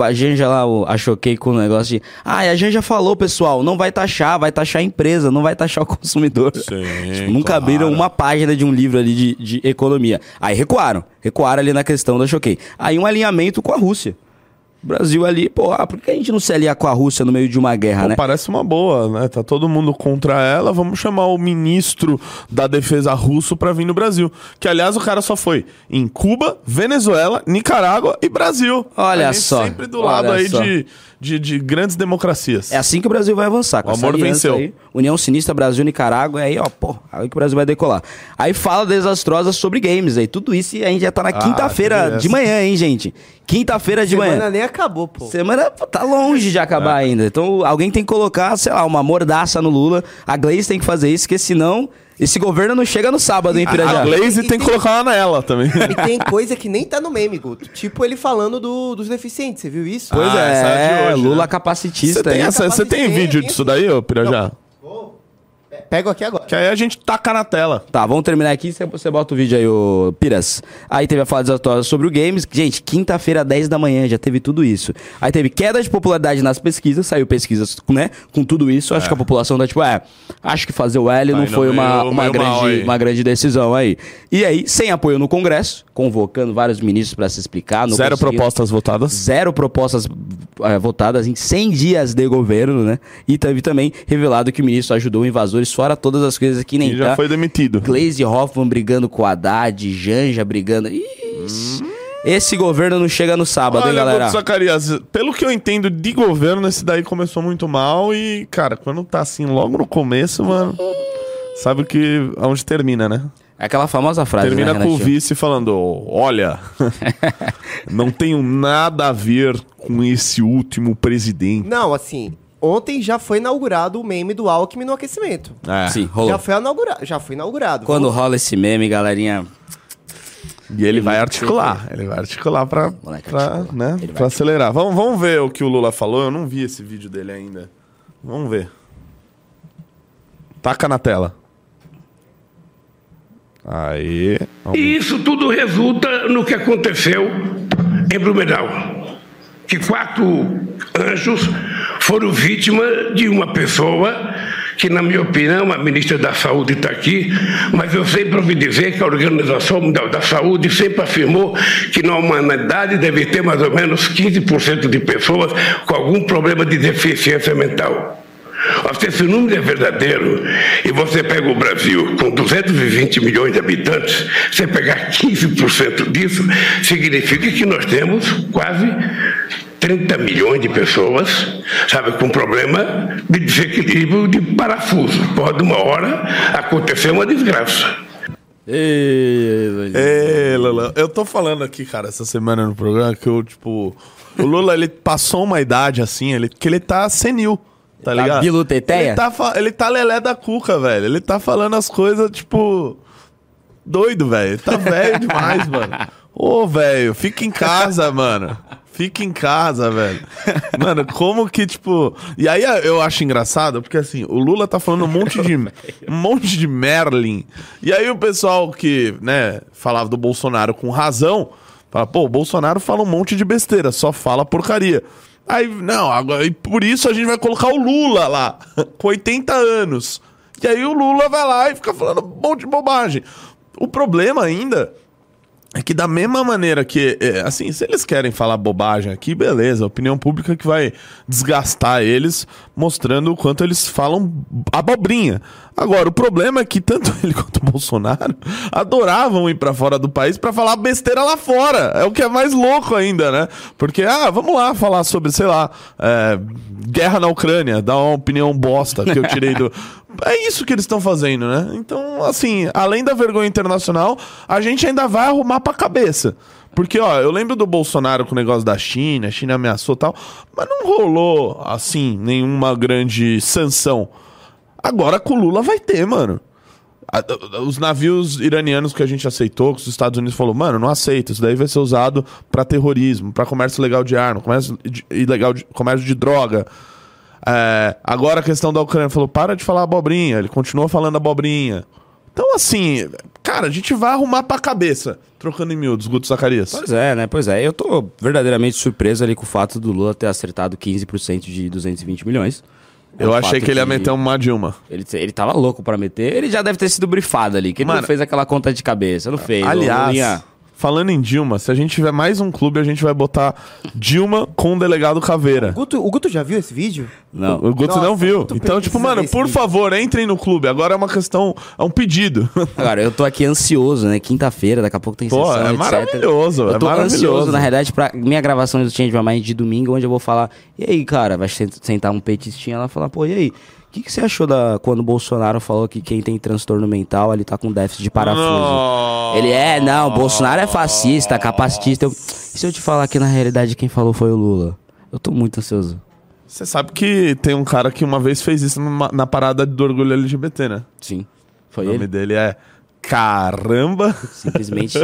a Janja lá a choquei com o negócio de ah, a Janja falou, pessoal, não vai taxar, vai taxar a empresa, não vai taxar o consumidor. Sim, Tipo, nunca claro. abriram uma página de um livro ali de, de economia. Aí recuaram, recuaram ali na questão da choquei. Aí um alinhamento com a Rússia. O Brasil ali, pô, ah, por que a gente não se aliar com a Rússia no meio de uma guerra, Pô, né? Parece uma boa, né? Tá todo mundo contra ela. Vamos chamar o ministro da defesa russo pra vir no Brasil. Que, aliás, o cara só foi em Cuba, Venezuela, Nicarágua e Brasil. Olha A gente só, Sempre do lado aí de, de, de grandes democracias. É assim que o Brasil vai avançar. Com O amor venceu. Aí, União Sinistra, Brasil, Nicarágua, aí, ó, pô, aí que o Brasil vai decolar. Aí fala desastrosa sobre games aí. Tudo isso e a gente já tá na Ah, quinta-feira de manhã, hein, gente? Quinta-feira de Semana manhã. nem acabou, pô. Semana tá longe de acabar É. ainda. Então alguém tem que colocar, sei lá, uma mordaça no Lula. A Gleice tem que fazer isso, porque senão esse governo não chega no sábado, hein, Pirajá? A Glaze E tem que tem- colocar uma nela também. E tem coisa que nem tá no meme, Guto. Tipo ele falando do- dos deficientes, você viu isso? Pois Ah, é de é, hoje, Lula né? capacitista. Você tem, essa, você tem vídeo tem disso daí, ô Pirajá? Pego aqui agora. Que aí a gente taca na tela. Tá, vamos terminar aqui. Você, você bota o vídeo aí, ô Piras. Aí teve a fala desatuada sobre o games. Gente, quinta-feira, 10 da manhã, já teve tudo isso. Aí teve queda de popularidade nas pesquisas, saiu pesquisas, né? Com tudo isso. Acho que a população tá tipo, é, acho que fazer o L não foi não uma, meio- uma, meio mal grande, uma grande decisão aí. E aí, sem apoio no Congresso, convocando vários ministros pra se explicar. não Zero propostas votadas. Zero propostas eh, votadas em 100 dias de governo, né? E teve também revelado que o ministro ajudou invasores, fora todas as coisas que nem E já tá. foi demitido. Glaze Hoffman brigando com o Haddad, Janja brigando. Ixi, Esse governo não chega no sábado, hein, Olha, galera? Guto Zacarias, pelo que eu entendo de governo, esse daí começou muito mal e, cara, quando tá assim logo no começo, mano, sabe o que aonde termina, né? É aquela famosa frase, Termina né, com o vice falando: Olha, não tenho nada a ver com esse último presidente. Não, assim, ontem já foi inaugurado o meme do Alckmin no aquecimento. É. Sim, rolou. Já foi, inaugurado, já foi inaugurado. Quando Vamos- rola esse meme, galerinha... E ele vai articular, ele vai articular pra, Moleque, pra, né, pra acelerar. Vamos, vamos ver o que o Lula falou. Eu não vi esse vídeo dele ainda. Vamos ver. Taca na tela. Aí. E isso tudo resulta no que aconteceu em Blumenau. Que quatro anjos foram vítima de uma pessoa que, na minha opinião, a ministra da Saúde está aqui, mas eu sempre ouvi dizer que a Organização Mundial da Saúde sempre afirmou que na humanidade deve ter mais ou menos 15% de pessoas com algum problema de deficiência mental. Se esse número é verdadeiro e você pega o Brasil com 220 milhões de habitantes, você pegar 15% disso, significa que nós temos quase 30 milhões de pessoas, sabe, com problema de desequilíbrio de parafuso. Pode uma hora acontecer uma desgraça. Ei, Lula, eu tô falando aqui, cara, essa semana no programa que eu, tipo. O Lula, ele passou uma idade assim, ele, que ele tá senil. Tá Tá ligado? biluteteia? Ele tá, ele tá lelé da cuca, velho. Ele tá falando as coisas, tipo. Doido, velho. Ele tá velho demais, mano. Ô, velho, fica em casa, mano. Fica em casa, velho. Mano, como que, tipo. E aí eu acho engraçado, porque assim, o Lula tá falando um monte de. um monte de Merlin. E aí o pessoal que, né, falava do Bolsonaro com razão, fala, pô, o Bolsonaro fala um monte de besteira, só fala porcaria. Aí, não, agora, e por isso a gente vai colocar o Lula lá, com 80 anos. E aí o Lula vai lá e fica falando um monte de bobagem. O problema ainda é que da mesma maneira que, é, assim, se eles querem falar bobagem aqui, beleza, a opinião pública que vai desgastar eles, mostrando o quanto eles falam abobrinha. Agora, o problema é que tanto ele quanto o Bolsonaro adoravam ir pra fora do país pra falar besteira lá fora. É o que é mais louco ainda, né? Porque, ah, vamos lá falar sobre, sei lá, é, guerra na Ucrânia, dar uma opinião bosta que eu tirei do. É isso que eles estão fazendo, né? Então, assim, além da vergonha internacional, a gente ainda vai arrumar pra cabeça. Porque, ó, eu lembro do Bolsonaro com o negócio da China, a China ameaçou e tal, mas não rolou, assim, nenhuma grande sanção. Agora com o Lula vai ter, mano. Os navios iranianos que a gente aceitou, que os Estados Unidos falou, mano, não aceito, isso daí vai ser usado pra terrorismo, pra comércio legal de arma, comércio de- ilegal de, comércio de droga. É, agora a questão da Ucrânia falou, para de falar abobrinha, ele continua falando abobrinha. Então, assim, cara, a gente vai arrumar pra cabeça, trocando em miúdos, Guto Zacarias. Pois é, né? Pois é. Eu tô verdadeiramente surpreso ali com o fato do Lula ter acertado 15% de 220 milhões. Eu achei que ele ia de- meter uma Dilma. Ele, ele tava louco pra meter. Ele já deve ter sido brifado ali, que ele Mano, não fez aquela conta de cabeça, não fez. Aliás, Falando em Dilma, se a gente tiver mais um clube, a gente vai botar Dilma com o delegado Caveira. Guto, o Guto já viu esse vídeo? Não. O Guto Nossa, não viu. Guto Então, tipo, mano, por vídeo. favor, entrem no clube. Agora é uma questão, é um pedido. Agora, eu tô aqui ansioso, né? Quinta-feira, daqui a pouco tem Pô, sessão, é etc. maravilhoso, Eu é tô maravilhoso. ansioso, na realidade, pra minha gravação do Change My Mind de domingo, onde eu vou falar, e aí, cara, vai sen- sentar um petistinho lá e falar, pô, e aí? O que, que você achou da quando o Bolsonaro falou que quem tem transtorno mental, ele tá com déficit de parafuso? Nossa. Ele é, não, o Bolsonaro é fascista, capacitista. Eu- e se eu te falar que na realidade quem falou foi o Lula? Eu tô muito ansioso. Você sabe que tem um cara que uma vez fez isso numa- na parada do orgulho LGBT, né? Sim. Foi o nome ele? dele é Caramba. Simplesmente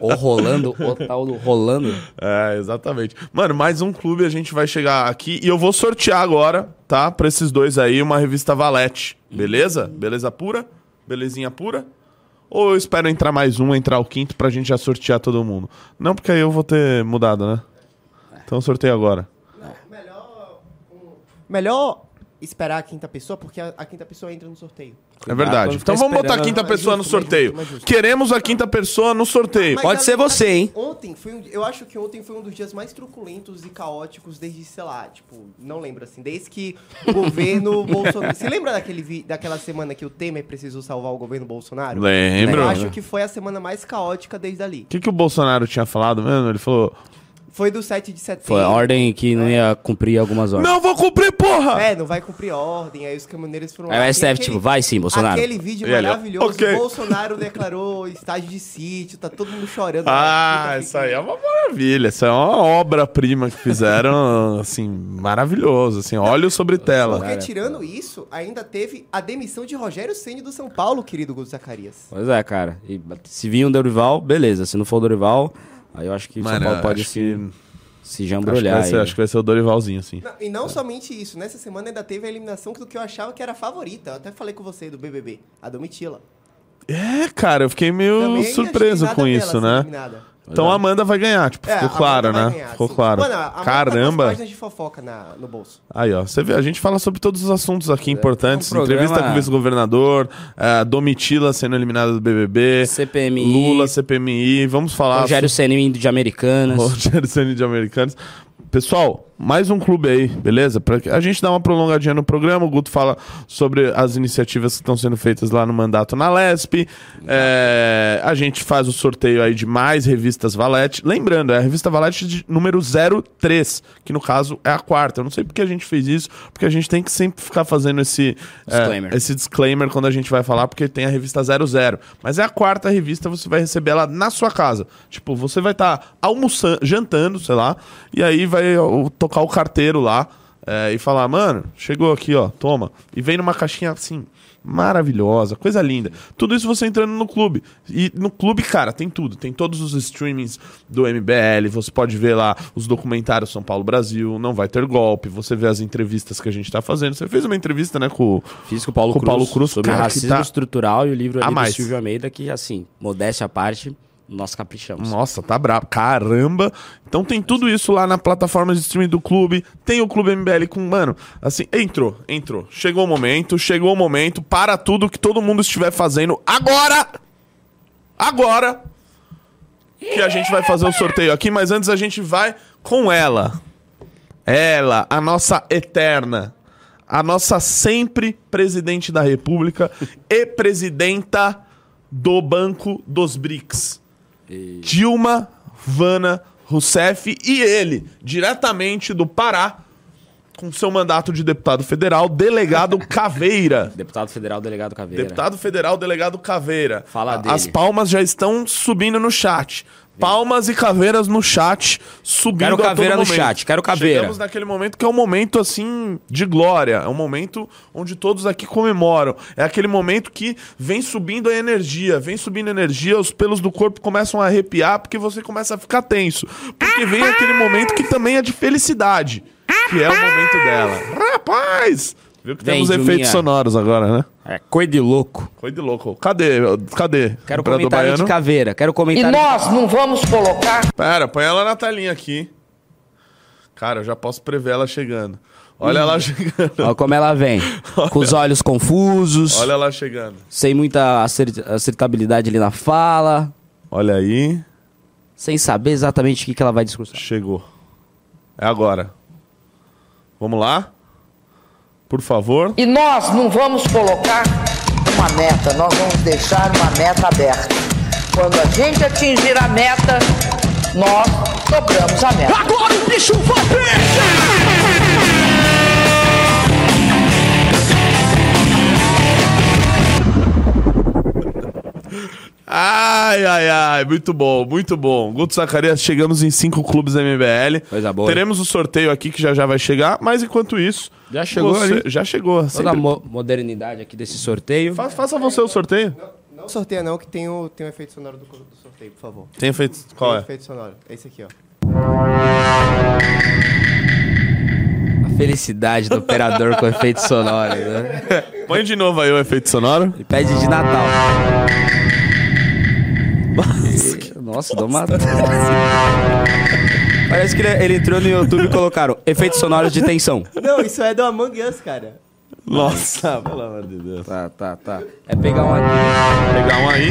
o rolando, o tal do rolando. É, exatamente. Mano, mais um clube a gente vai chegar aqui e eu vou sortear agora, tá? Pra esses dois aí, uma revista Valete. Beleza? Beleza pura? Belezinha pura? Ou eu espero entrar mais um, entrar o quinto pra gente já sortear todo mundo? Não, porque aí eu vou ter mudado, né? Então sorteio agora. Melhor, melhor esperar a quinta pessoa, porque a, a quinta pessoa entra no sorteio. É verdade. Então vamos botar a quinta Mais pessoa no justo, mais sorteio. justo, mais justo. Queremos a quinta pessoa no sorteio. Mas Pode ser você, hein? Ontem foi um, eu acho que ontem foi um dos dias mais truculentos e caóticos desde, sei lá, tipo, não lembro assim, desde que o governo Bolsonaro. Você lembra daquele vi- daquela semana que o Temer precisou salvar o governo Bolsonaro? Lembro. Eu acho que foi a semana mais caótica desde ali. O que, que o Bolsonaro tinha falado mesmo? Ele falou: Foi do 7 de setembro. Foi a ordem que não ia cumprir algumas horas. Não vou cumprir, porra! É, não vai cumprir ordem, aí os caminhoneiros foram Aí o STF, tipo, vai sim, Bolsonaro. Aquele vídeo E ele, maravilhoso, ok. Bolsonaro declarou estágio de sítio, tá todo mundo chorando. Ah, isso aí é uma maravilha. Isso é uma obra-prima que fizeram, assim, maravilhoso. Assim, óleo sobre tela. Porque tirando isso, ainda teve a demissão de Rogério Ceni do São Paulo, querido Guto Zacarias. Pois é, cara. E se vir um Dorival, beleza. Se não for o Dorival, aí eu acho que o São Paulo pode se, que- se Acho que, jambrolhar. vai ser, aí. acho que vai ser o Dorivalzinho, assim. Não, e não somente isso, nessa semana ainda teve a eliminação do que eu achava que era a favorita. Eu até falei com você do BBB, a Domitila. É, cara, eu fiquei meio Também surpreso com isso, né? eliminada. Então a Amanda vai ganhar, tipo, É, ficou claro, né? ganhar, ficou sim. claro. Mano, a Amanda Tá Caramba. páginas de fofoca na, no bolso. Aí, ó, você vê, a gente fala sobre todos os assuntos aqui importantes. um programa- Entrevista com o vice-governador, é, Domitila sendo eliminada do BBB, CPMI. Lula, CPMI, vamos falar... Rogério Ceni indo de Americanas. Rogério Ceni de Americanos. Pessoal, mais um clube aí, beleza? Pra a gente dá uma prolongadinha no programa. O Guto fala sobre as iniciativas que estão sendo feitas lá no mandato na Lesp. É, a gente faz o sorteio aí de mais revistas Valete. Lembrando, é a revista Valete de número 03, que no caso é a quarta. Eu não sei porque a gente fez isso, porque a gente tem que sempre ficar fazendo esse é, Disclaimer. esse disclaimer quando a gente vai falar, porque tem a revista 00. Mas é a quarta revista, você vai receber ela na sua casa. Tipo, você vai estar almoçando, jantando, sei lá, e aí vai tocar o carteiro lá é, e falar, mano, chegou aqui, ó, toma. E vem numa caixinha assim. Maravilhosa, coisa linda. Tudo isso você entrando no clube. E no clube, cara, tem tudo. Tem todos os streamings do MBL. Você pode ver lá os documentários São Paulo Brasil. Não vai ter golpe. Você vê as entrevistas que a gente tá fazendo. Você fez uma entrevista, né, com, Fiz com o Paulo com o Cruz, Paulo Cruz, sobre cara, racismo tá- estrutural e o livro A ali do mais. Silvio Almeida, que, assim, modéstia à parte, nós caprichamos. Nossa, tá brabo. Caramba. Então tem tudo isso lá na plataforma de streaming do clube. Tem o Clube MBL com, mano, assim, entrou, entrou. Chegou o momento, chegou o momento. Para tudo que todo mundo estiver fazendo agora. Agora. Que a gente vai fazer o sorteio aqui, mas antes a gente vai com ela. Ela, a nossa eterna. A nossa sempre presidente da República e presidenta do Banco dos BRICS. Dilma Vana Rousseff e ele, diretamente do Pará, com seu mandato de deputado federal, delegado Caveira. Deputado Federal Delegado Caveira. Deputado federal, delegado Caveira. Fala dele. As palmas já estão subindo no chat. Palmas e caveiras no chat, subindo Quero a todo caveira no chat, quero caveira. Chegamos naquele momento que é um momento, assim, de glória. É um momento onde todos aqui comemoram. É aquele momento que vem subindo a energia. Vem subindo a energia, os pelos do corpo começam a arrepiar, porque você começa a ficar tenso. Porque vem aquele momento que também é de felicidade. Que é o momento dela. Rapaz! Viu que Vem, temos Dilminha. efeitos sonoros agora, né? É, coisa de louco. Coisa de louco. Cadê? Cadê? Quero Imperador comentário de Baiano? caveira. Quero E comentário de nós não vamos colocar Pera, põe ela na telinha aqui. Cara, eu já posso prever ela chegando. Olha ela chegando. Olha como ela vem. Com os olhos confusos. Olha ela chegando. Sem muita acert- acertabilidade ali na fala. Olha aí. sem saber exatamente o que, que ela vai discursar. Chegou. É agora. Vamos lá? Por favor. E nós não vamos colocar uma meta, nós vamos deixar uma meta aberta. Quando a gente atingir a meta, nós dobramos a meta. Agora o bicho vai pegar! Ai, ai, ai, muito bom, muito bom. Guto Zacarias, chegamos em cinco clubes da MBL. Coisa boa. Teremos o sorteio aqui que já já vai chegar, mas enquanto isso. Já chegou ali? Já chegou. Toda a mo- modernidade aqui desse sorteio. Fa- faça você o sorteio. Não sorteia não, que tem o, tem o efeito sonoro do, do sorteio, por favor. Tem feito. Qual tem é? efeito sonoro. É esse aqui, ó. A felicidade do operador com efeito sonoro, né? Põe de novo aí o efeito sonoro. Ele pede de Natal. Nossa, deu uma... Parece que ele, ele entrou no YouTube e colocaram efeitos sonoros de tensão. Não, isso é do Among Us, cara. Nossa, pelo amor de Deus. Tá, tá, tá. É pegar uma... Pegar um aí,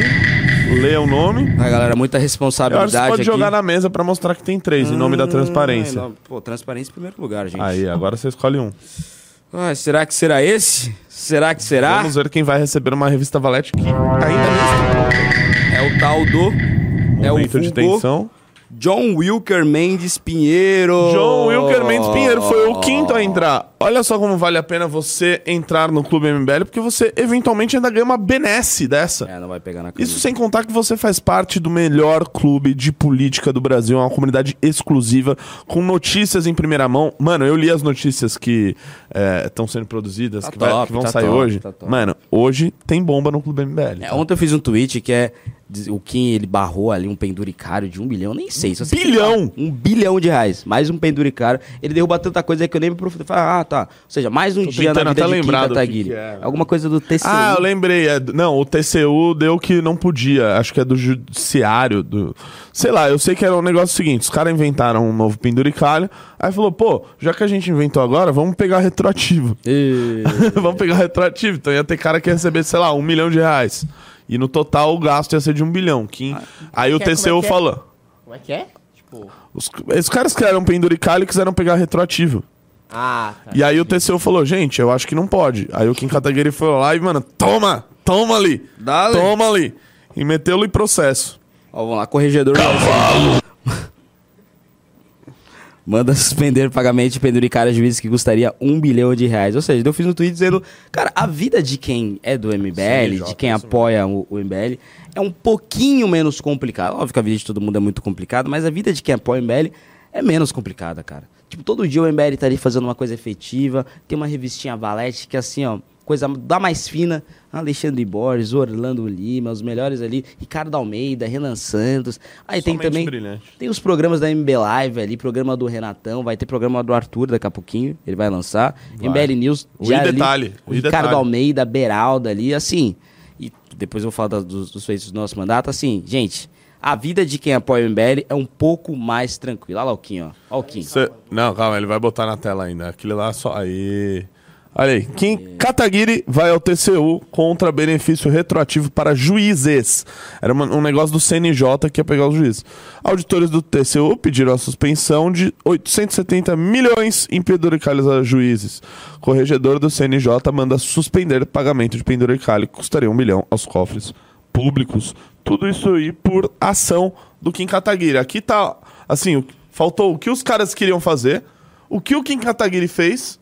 ler o nome. A galera, muita Eu acho que responsabilidade você pode aqui. jogar na mesa pra mostrar que tem três, em nome da transparência. Hum, não, Pô, transparência em primeiro lugar, gente. Aí, agora você escolhe um. Ah, será que será esse? Será que será? Vamos ver quem vai receber uma revista Valete que ainda não É o tal do... É o momento de tensão. John Wilker Mendes Pinheiro. John Wilker Mendes Pinheiro foi o quinto a entrar. Olha só como vale a pena você entrar no Clube MBL, porque você eventualmente ainda ganha uma benesse dessa. É, não vai pegar na camisa. Isso sem contar que você faz parte do melhor clube de política do Brasil, é uma comunidade exclusiva, com notícias em primeira mão. Mano, eu li as notícias que estão sendo produzidas, Tá que, vai- top, que vão tá sair top, hoje. tá. Mano, hoje tem bomba no Clube MBL. É, tá? ontem eu fiz um tweet que é o Kim ele barrou ali um penduricário de um bilhão, nem sei. Que bilhão? Um bilhão de reais. Mais um penduricário. Ele derruba tanta coisa que eu nem me aprofundei. Ah, tá. Ou seja, mais um Tô dia na vida até de Kim do que Kataguiri. que é. Alguma coisa do TCU. Ah, eu lembrei. é, não, o TCU deu que não podia. Acho que é do judiciário. Do... Sei lá, eu sei que era um negócio seguinte: os caras inventaram um novo penduricalho. Aí falou, pô, já que a gente inventou agora, vamos pegar retroativo. E- vamos pegar retroativo. Então ia ter cara que ia receber, sei lá, um milhão de reais. E no total o gasto ia ser de um bilhão. Que... Aí o que é, TCU é que é? falou. Como é que é? Tipo... Os, esses caras criaram um penduricalho e quiseram pegar retroativo. Ah, tá. E aí o TCU falou, gente, eu acho que não pode. Aí o Kim Kataguiri foi lá e, mano, toma! Toma ali! Dale. Toma ali! E meteu-lo em processo. Ó, vamos lá, corregedor. Manda suspender o pagamento de penduricário a juízes que custaria um bilhão de reais. Ou seja, eu fiz um tweet dizendo, cara, a vida de quem é do MBL, de quem apoia o, o MBL, é um pouquinho menos complicada. Óbvio que a vida de todo mundo é muito complicada, mas a vida de quem apoia o MBL é menos complicada, cara. Tipo, todo dia o MBL tá ali fazendo uma coisa efetiva, tem uma revistinha Valete que assim, ó, coisa da mais fina, Alexandre Borges, Orlando Lima, os melhores ali, Ricardo Almeida, Renan Santos. Aí tem Somente também brilhante. tem os programas da MB Live ali, programa do Renatão, vai ter programa do Arthur daqui a pouquinho, ele vai lançar. MBL News, O já i ali, detalhe, o Ricardo detalhe. Almeida, Beralda ali, assim. E depois eu vou falar dos feitos do nosso mandato, assim, gente. A vida de quem apoia o MBL é um pouco mais tranquila. Olha lá o Kim, ó. Olha o Kim. Cê- Não, calma, ele vai botar na tela ainda. Aquele lá só. Aí. Olha aí. Kim Kataguiri vai ao TCU contra benefício retroativo para juízes. Era uma- um negócio do CNJ que ia pegar os juízes. Auditores do TCU pediram a suspensão de 870 milhões em penduricalhos a juízes. Corregedor do CNJ manda suspender pagamento de penduricalho que custaria um milhão aos cofres públicos. Tudo isso aí por ação do Kim Kataguiri. Aqui tá, assim, faltou o que os caras queriam fazer, o que o Kim Kataguiri fez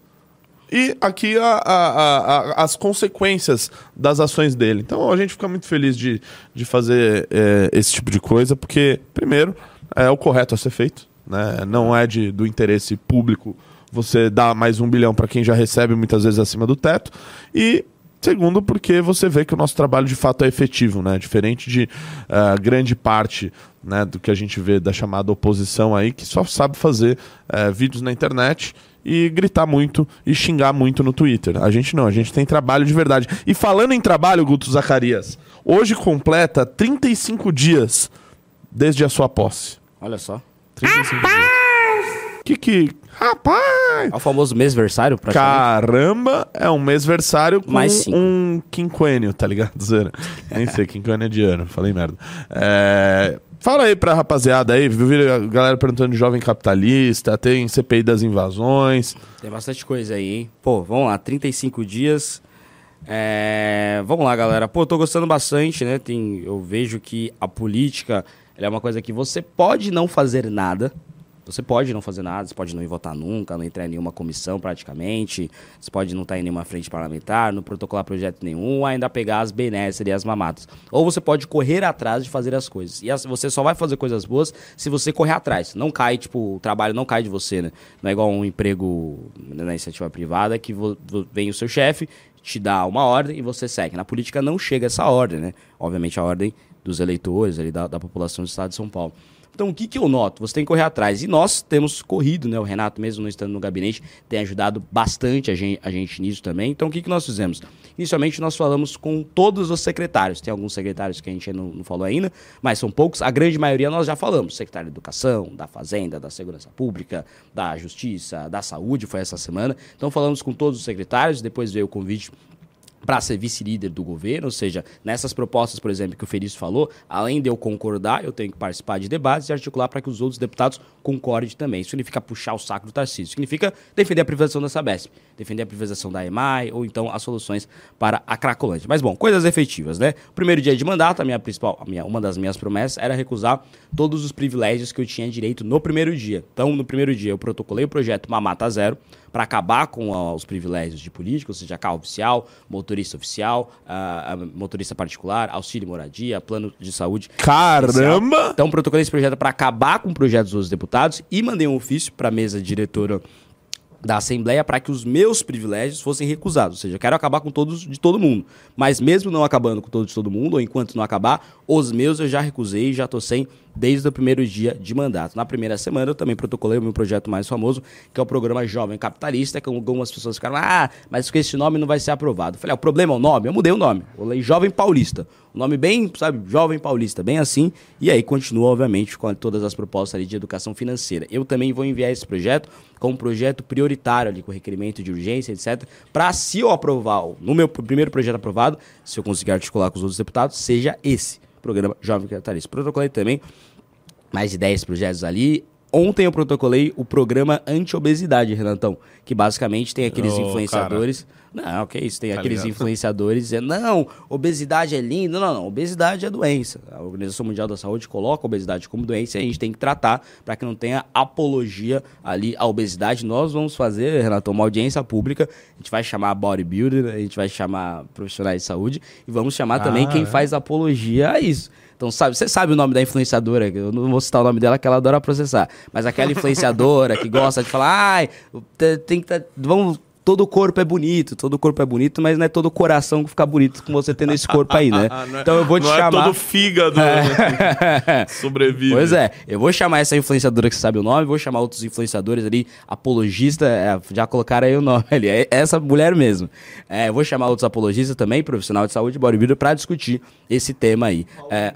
e aqui a- a- a- as consequências das ações dele. Então a gente fica muito feliz de, de fazer é, esse tipo de coisa, porque, primeiro, é o correto a ser feito, né? não é de, do interesse público você dar mais um bilhão para quem já recebe muitas vezes acima do teto, e Segundo, porque você vê que o nosso trabalho de fato é efetivo, né? Diferente de ah, grande parte né, do que a gente vê da chamada oposição aí, que só sabe fazer eh, vídeos na internet e gritar muito e xingar muito no Twitter. A gente não, a gente tem trabalho de verdade. E falando em trabalho, Guto Zacarias, hoje completa 35 dias desde a sua posse. Olha só. 35 dias. Que que. Rapaz! É o famoso mêsversário. Caramba, é um mêsversário com Mais cinco. um quinquênio, tá ligado? Zero. Nem sei, quinquênio é de ano, falei merda. É, Fala aí pra rapaziada aí, viu a galera perguntando de jovem capitalista, tem CPI das invasões. Tem bastante coisa aí, hein? Pô, vamos lá, 35 dias. É, Vamos lá, galera. Pô, tô gostando bastante, né? Tem... Eu vejo que a política é uma coisa que você pode não fazer nada. Você pode não fazer nada, você pode não ir votar nunca, não entrar em nenhuma comissão praticamente, você pode não estar em nenhuma frente parlamentar, não protocolar projeto nenhum, ainda pegar as benesses e as mamatas. Ou você pode correr atrás de fazer as coisas. E as- você só vai fazer coisas boas se você correr atrás. Não cai, tipo, o trabalho não cai de você, né? Não é igual um emprego na iniciativa privada que vem o seu chefe, te dá uma ordem e você segue. Na política não chega essa ordem, né? Obviamente a ordem dos eleitores, ali, da, da população do estado de São Paulo. Então, o que, que eu noto? Você tem que correr atrás. E nós temos corrido, né? O Renato, mesmo não estando no gabinete, tem ajudado bastante a gente, a gente nisso também. Então, o que, que nós fizemos? Inicialmente, nós falamos com todos os secretários. Tem alguns secretários que a gente não, não falou ainda, mas são poucos. A grande maioria nós já falamos. Secretário de Educação, da Fazenda, da Segurança Pública, da Justiça, da Saúde, foi essa semana. Então, falamos com todos os secretários. Depois veio o convite para ser vice-líder do governo, ou seja, nessas propostas, por exemplo, que o Felício falou, além de eu concordar, eu tenho que participar de debates e articular para que os outros deputados concordem também. Isso significa puxar o saco do Tarcísio, significa defender a privatização da Sabesp, defender a privatização da EMAI ou então as soluções para a Cracolândia. Mas bom, coisas efetivas, né? Primeiro dia de mandato, a minha principal, a minha, uma das minhas promessas era recusar todos os privilégios que eu tinha direito no primeiro dia. Então, no primeiro dia, eu protocolei o projeto Mamata Zero, para acabar com os privilégios de político, ou seja, carro oficial, motorista oficial, motorista particular, auxílio moradia, plano de saúde. Caramba! Então, protocolei esse projeto para acabar com projetos dos deputados e mandei um ofício para a mesa diretora da Assembleia para que os meus privilégios fossem recusados. Ou seja, eu quero acabar com todos de todo mundo. Mas mesmo não acabando com todos de todo mundo, ou enquanto não acabar, os meus eu já recusei e já estou sem desde o primeiro dia de mandato. Na primeira semana eu também protocolei o meu projeto mais famoso, que é o programa Jovem Capitalista, que algumas pessoas ficaram, ah, mas com esse nome não vai ser aprovado. Eu falei, ah, o problema é o nome? Eu mudei o nome. Eu falei Jovem Paulista. Um nome bem, sabe, Jovem Paulista, bem assim. E aí continua, obviamente, com todas as propostas ali de educação financeira. Eu também vou enviar esse projeto como um projeto prioritário ali, com requerimento de urgência, etc. Para, se eu aprovar, o- no meu primeiro projeto aprovado, se eu conseguir articular com os outros deputados, seja esse programa Jovem Capitalista. Protocolei também mais de 10 projetos ali. Ontem eu protocolei o programa anti-obesidade, Renatão, que basicamente tem aqueles Ô, influenciadores. Não, que isso, tem Tá aqueles ligado? influenciadores dizendo, não, obesidade é lindo. Não, não, obesidade é doença. A Organização Mundial da Saúde coloca a obesidade como doença e a gente tem que tratar para que não tenha apologia ali à obesidade. Nós vamos fazer, Renato, uma audiência pública. A gente vai chamar bodybuilder, a gente vai chamar profissionais de saúde e vamos chamar também Ah, quem é? faz apologia a isso. Então, sabe, você sabe o nome da influenciadora, eu não vou citar o nome dela, que ela adora processar. Mas aquela influenciadora que gosta de falar, ai, te- tem que tá, vamos, todo corpo é bonito, todo corpo é bonito, mas não é todo coração que fica bonito com você tendo esse corpo aí, né? É- então eu vou te não chamar. é todo fígado né? sobrevive. Pois é, eu vou chamar essa influenciadora que sabe o nome, vou chamar outros influenciadores ali, apologista, é, já colocaram aí o nome ali, é essa mulher mesmo. É, eu vou chamar outros apologistas também, profissional de saúde, bodybuilder, para discutir esse tema aí. É,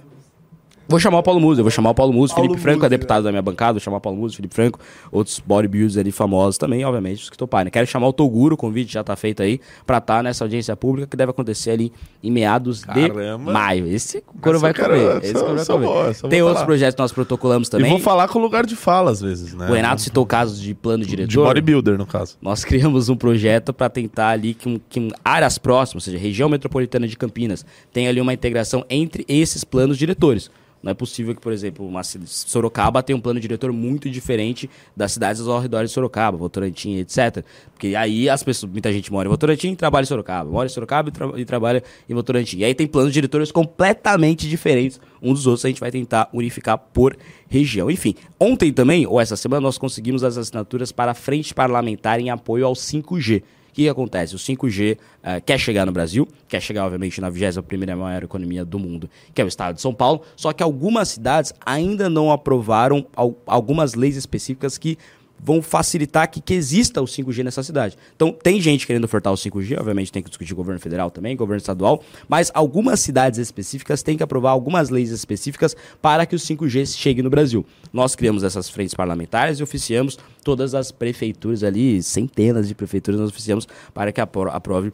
Vou chamar o Paulo Musi, eu vou chamar o Paulo Musi, Paulo Felipe Franco é Musi, deputado da minha bancada, vou chamar o Paulo Musi, Felipe Franco, outros bodybuilders ali famosos também, obviamente, os que toparem. né? Quero chamar o Toguro, o convite já tá feito aí, pra estar nessa audiência pública que deve acontecer ali em meados Caramba. de maio. Esse couro vai quero- comer. Esse couro vai comer. eu Tem outros falar. projetos que nós protocolamos E também. vou falar com lugar de fala, às vezes, né? O Renato citou casos de plano De diretor. bodybuilder, no caso. Nós criamos um projeto para tentar ali que, que áreas próximas, ou seja, região metropolitana de Campinas, tenha ali uma integração entre esses planos diretores. Não é possível que, por exemplo, uma Sorocaba tenha um plano diretor muito diferente das cidades ao redor de Sorocaba, Votorantim, etc. Porque aí as pessoas, muita gente mora em Votorantim e trabalha em Sorocaba, mora em Sorocaba e, tra- e trabalha em Votorantim. E aí tem planos diretores completamente diferentes um dos outros, a gente vai tentar unificar por região. Enfim, ontem também, ou essa semana, nós conseguimos as assinaturas para a Frente Parlamentar em apoio ao 5G. Que, acontece? O 5G eh, quer chegar no Brasil, quer chegar, obviamente, na 21ª maior economia do mundo, que é o estado de São Paulo, só que algumas cidades ainda não aprovaram al- algumas leis específicas que vão facilitar que, que exista o 5G nessa cidade. Então, tem gente querendo ofertar o 5G, obviamente tem que discutir governo federal também, governo estadual, mas algumas cidades específicas têm que aprovar algumas leis específicas para que o 5G chegue no Brasil. Nós criamos essas frentes parlamentares e oficiamos todas as prefeituras ali, centenas de prefeituras nós oficiamos para que apro aprove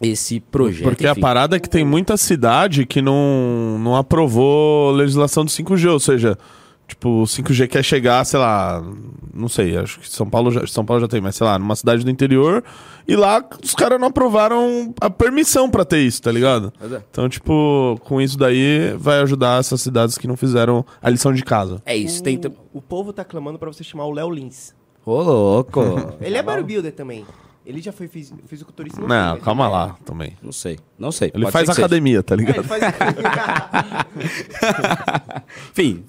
esse projeto. Porque a Enfim. parada é que tem muita cidade que não, não aprovou legislação do 5G, ou seja, tipo, o 5G quer chegar, sei lá, não sei, acho que São Paulo já, São Paulo já tem, mas sei lá, numa cidade do interior, e lá os caras não aprovaram a permissão pra ter isso, tá ligado? É. Então, tipo, com isso daí vai ajudar essas cidades que não fizeram a lição de casa. É isso, tem... tam- O povo tá clamando pra você chamar o Léo Lins. Ô, louco! Ele é bodybuilder também. Ele já foi fisi- fisiculturista. sei, Não, mas calma ele é- lá também. Não sei, não sei. Ele Pode faz que seja. academia, tá É, ligado? ele faz... Enfim,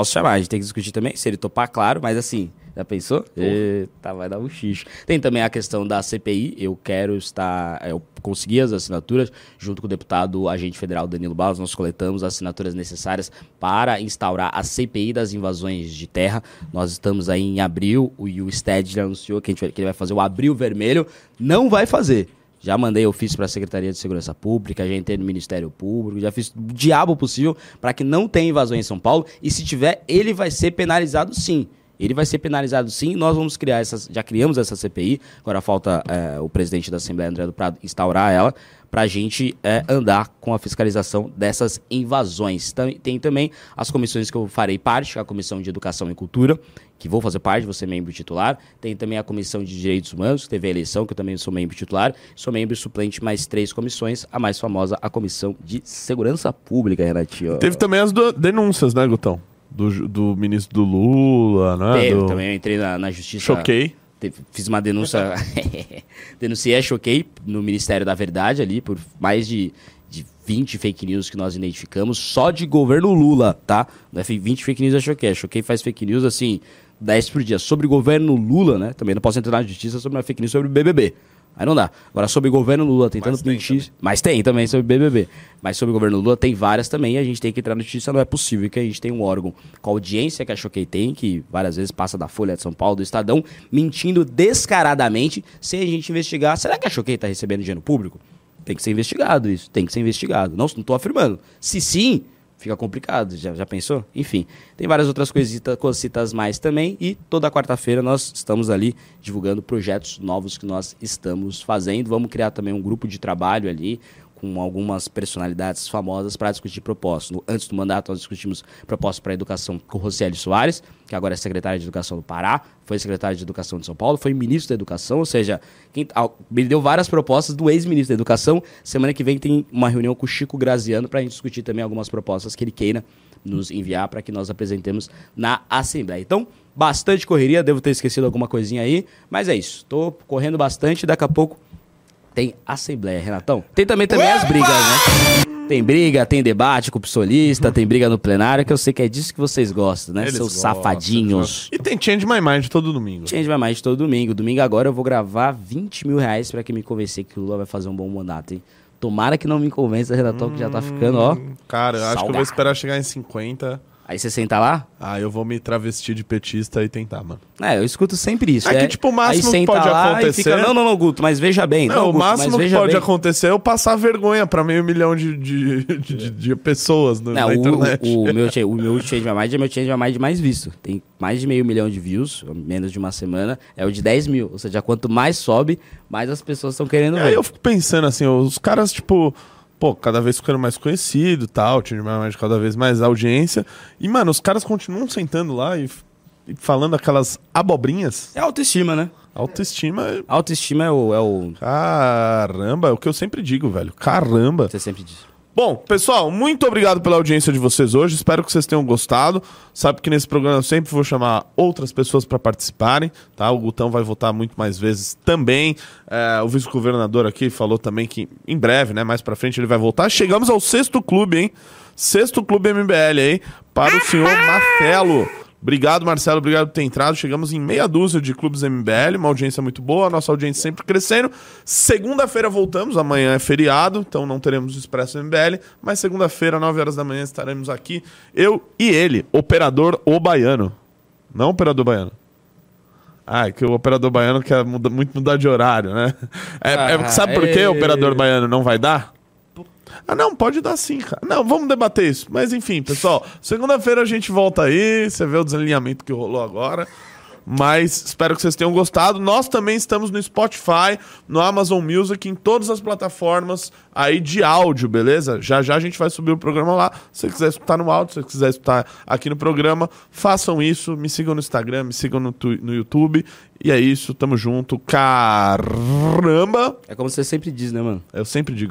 posso chamar, a gente tem que discutir também, se ele topar, claro, mas assim, já pensou? Eita, vai dar um xixo. Tem também a questão da CPI, eu quero estar, eu consegui as assinaturas, junto com o deputado agente federal Danilo Barros, nós coletamos as assinaturas necessárias para instaurar a CPI das invasões de terra. Nós estamos aí em abril, o, e o STED já anunciou que, a gente vai, que ele vai fazer o abril vermelho, não vai fazer. Já mandei ofício para a Secretaria de Segurança Pública, já entrei no Ministério Público, já fiz o diabo possível para que não tenha invasão em São Paulo. E se tiver, ele vai ser penalizado sim. Ele vai ser penalizado sim. Nós vamos criar essas. Já criamos essa CPI. Agora falta é, o presidente da Assembleia, André do Prado, instaurar ela para a gente é, andar com a fiscalização dessas invasões. Tem também as comissões que eu farei parte, a Comissão de Educação e Cultura, que vou fazer parte, vou ser membro titular. Tem também a Comissão de Direitos Humanos, que teve a eleição, que eu também sou membro titular. Sou membro suplente mais três comissões, a mais famosa, a Comissão de Segurança Pública, Renatinho. Teve também as denúncias, né, Gutão? Do, do ministro do Lula, né? Teve do... também, eu entrei na, na justiça. Choquei. Fiz uma denúncia. Denunciei Choquei no Ministério da Verdade ali por mais de, de 20 fake news que nós identificamos, só de governo Lula, tá? Não é fe- 20 fake news a Choquei. A Choquei faz fake news assim, 10 por dia. Sobre governo Lula, né? Também não posso entrar na justiça sobre uma fake news sobre o BBB. Aí não dá. Agora, sobre o governo Lula, tentando Mas tem mentir. Mas tem também sobre BBB. Mas sobre o governo Lula tem várias também. E a gente tem que entrar na justiça. Não é possível que a gente tenha um órgão com a audiência que a Choquei tem, que várias vezes passa da Folha de São Paulo, do Estadão, mentindo descaradamente, sem a gente investigar. Será que a Choquei está recebendo dinheiro público? Tem que ser investigado isso. Tem que ser investigado. Não estou afirmando. Se sim, fica complicado. Já, já pensou? Enfim, tem várias outras coisita, cositas mais também. E toda quarta-feira nós estamos ali divulgando projetos novos que nós estamos fazendo. Vamos criar também um grupo de trabalho ali com algumas personalidades famosas para discutir propostas. Antes do mandato, nós discutimos propostas para a educação com Rocieli Soares, que agora é secretária de Educação do Pará, foi secretária de Educação de São Paulo, foi ministro da Educação, ou seja, quem, ah, me deu várias propostas do ex-ministro da Educação. Semana que vem tem uma reunião com o Chico Graziano para a gente discutir também algumas propostas que ele queira nos enviar para que nós apresentemos na Assembleia. Então, bastante correria, devo ter esquecido alguma coisinha aí, mas é isso. Estou correndo bastante, daqui a pouco tem Assembleia, Renatão. Tem também, também as brigas, né? Tem briga, tem debate com o psolista, tem briga no plenário, que eu sei que é disso que vocês gostam, né? Eles Seus gostam, safadinhos. E tem Change My Mind todo domingo. Change vai mais todo domingo. Domingo agora eu vou gravar 20 mil reais pra que me convencer que o Lula vai fazer um bom mandato, hein? Tomara que não me convença, Renatão, que já tá ficando, ó. Cara, eu acho que eu vou esperar chegar em 50. Aí você senta lá? Ah, eu vou me travestir de petista e tentar, mano. É, eu escuto sempre isso. É que, tipo, o máximo aí que pode acontecer- fica, não, não, não, Guto, mas veja bem. Não, Não, o Guto, máximo mas que pode bem. acontecer é eu passar vergonha pra meio milhão de, de, de, de- pessoas no- Não, na o, internet. o, o meu, o meu Change My Mind é meu Change My Mind mais visto. Tem mais de meio milhão de views, menos de uma semana. É o de 10 mil. Ou seja, quanto mais sobe, mais as pessoas estão querendo ver. aí eu fico pensando assim, os caras, tipo, pô, cada vez ficando mais conhecido e tal, Mind cada vez mais audiência. E, mano, os caras continuam sentando lá e, e falando aquelas abobrinhas. É autoestima, né? Autoestima, é- Autoestima é o, é o. caramba, é o que eu sempre digo, velho. Caramba. Você sempre diz. Bom, pessoal, muito obrigado pela audiência de vocês hoje. Espero que vocês tenham gostado. Sabe que nesse programa eu sempre vou chamar outras pessoas para participarem, tá? O Gutão vai votar muito mais vezes também. É, o vice-governador aqui falou também que em breve, né, mais para frente ele vai voltar. Chegamos ao sexto clube, hein? Sexto clube MBL aí para o senhor Marcelo. Obrigado, Marcelo. Obrigado por ter entrado. Chegamos em meia dúzia de clubes MBL, uma audiência muito boa, a nossa audiência sempre crescendo. Segunda-feira voltamos, amanhã é feriado, então não teremos o Expresso MBL, mas segunda-feira, 9 horas da manhã, estaremos aqui, eu e ele, operador o baiano. Não operador baiano. Ah, é que o operador baiano quer muda- muito mudar de horário, né? É, é- Ah, sabe por que é. o operador baiano não vai dar? Ah, não, pode dar sim, cara. Não, vamos debater isso. Mas enfim, pessoal, segunda-feira a gente volta aí, você vê o desalinhamento que rolou agora. Mas espero que vocês tenham gostado. Nós também estamos no Spotify, no Amazon Music, em todas as plataformas aí de áudio, beleza? Já já a gente vai subir o programa lá. Se você quiser escutar no áudio, se você quiser escutar aqui no programa, façam isso. Me sigam no Instagram, me sigam no, no YouTube. E é isso, tamo junto. Caramba! É como você sempre diz, né, mano? Eu sempre digo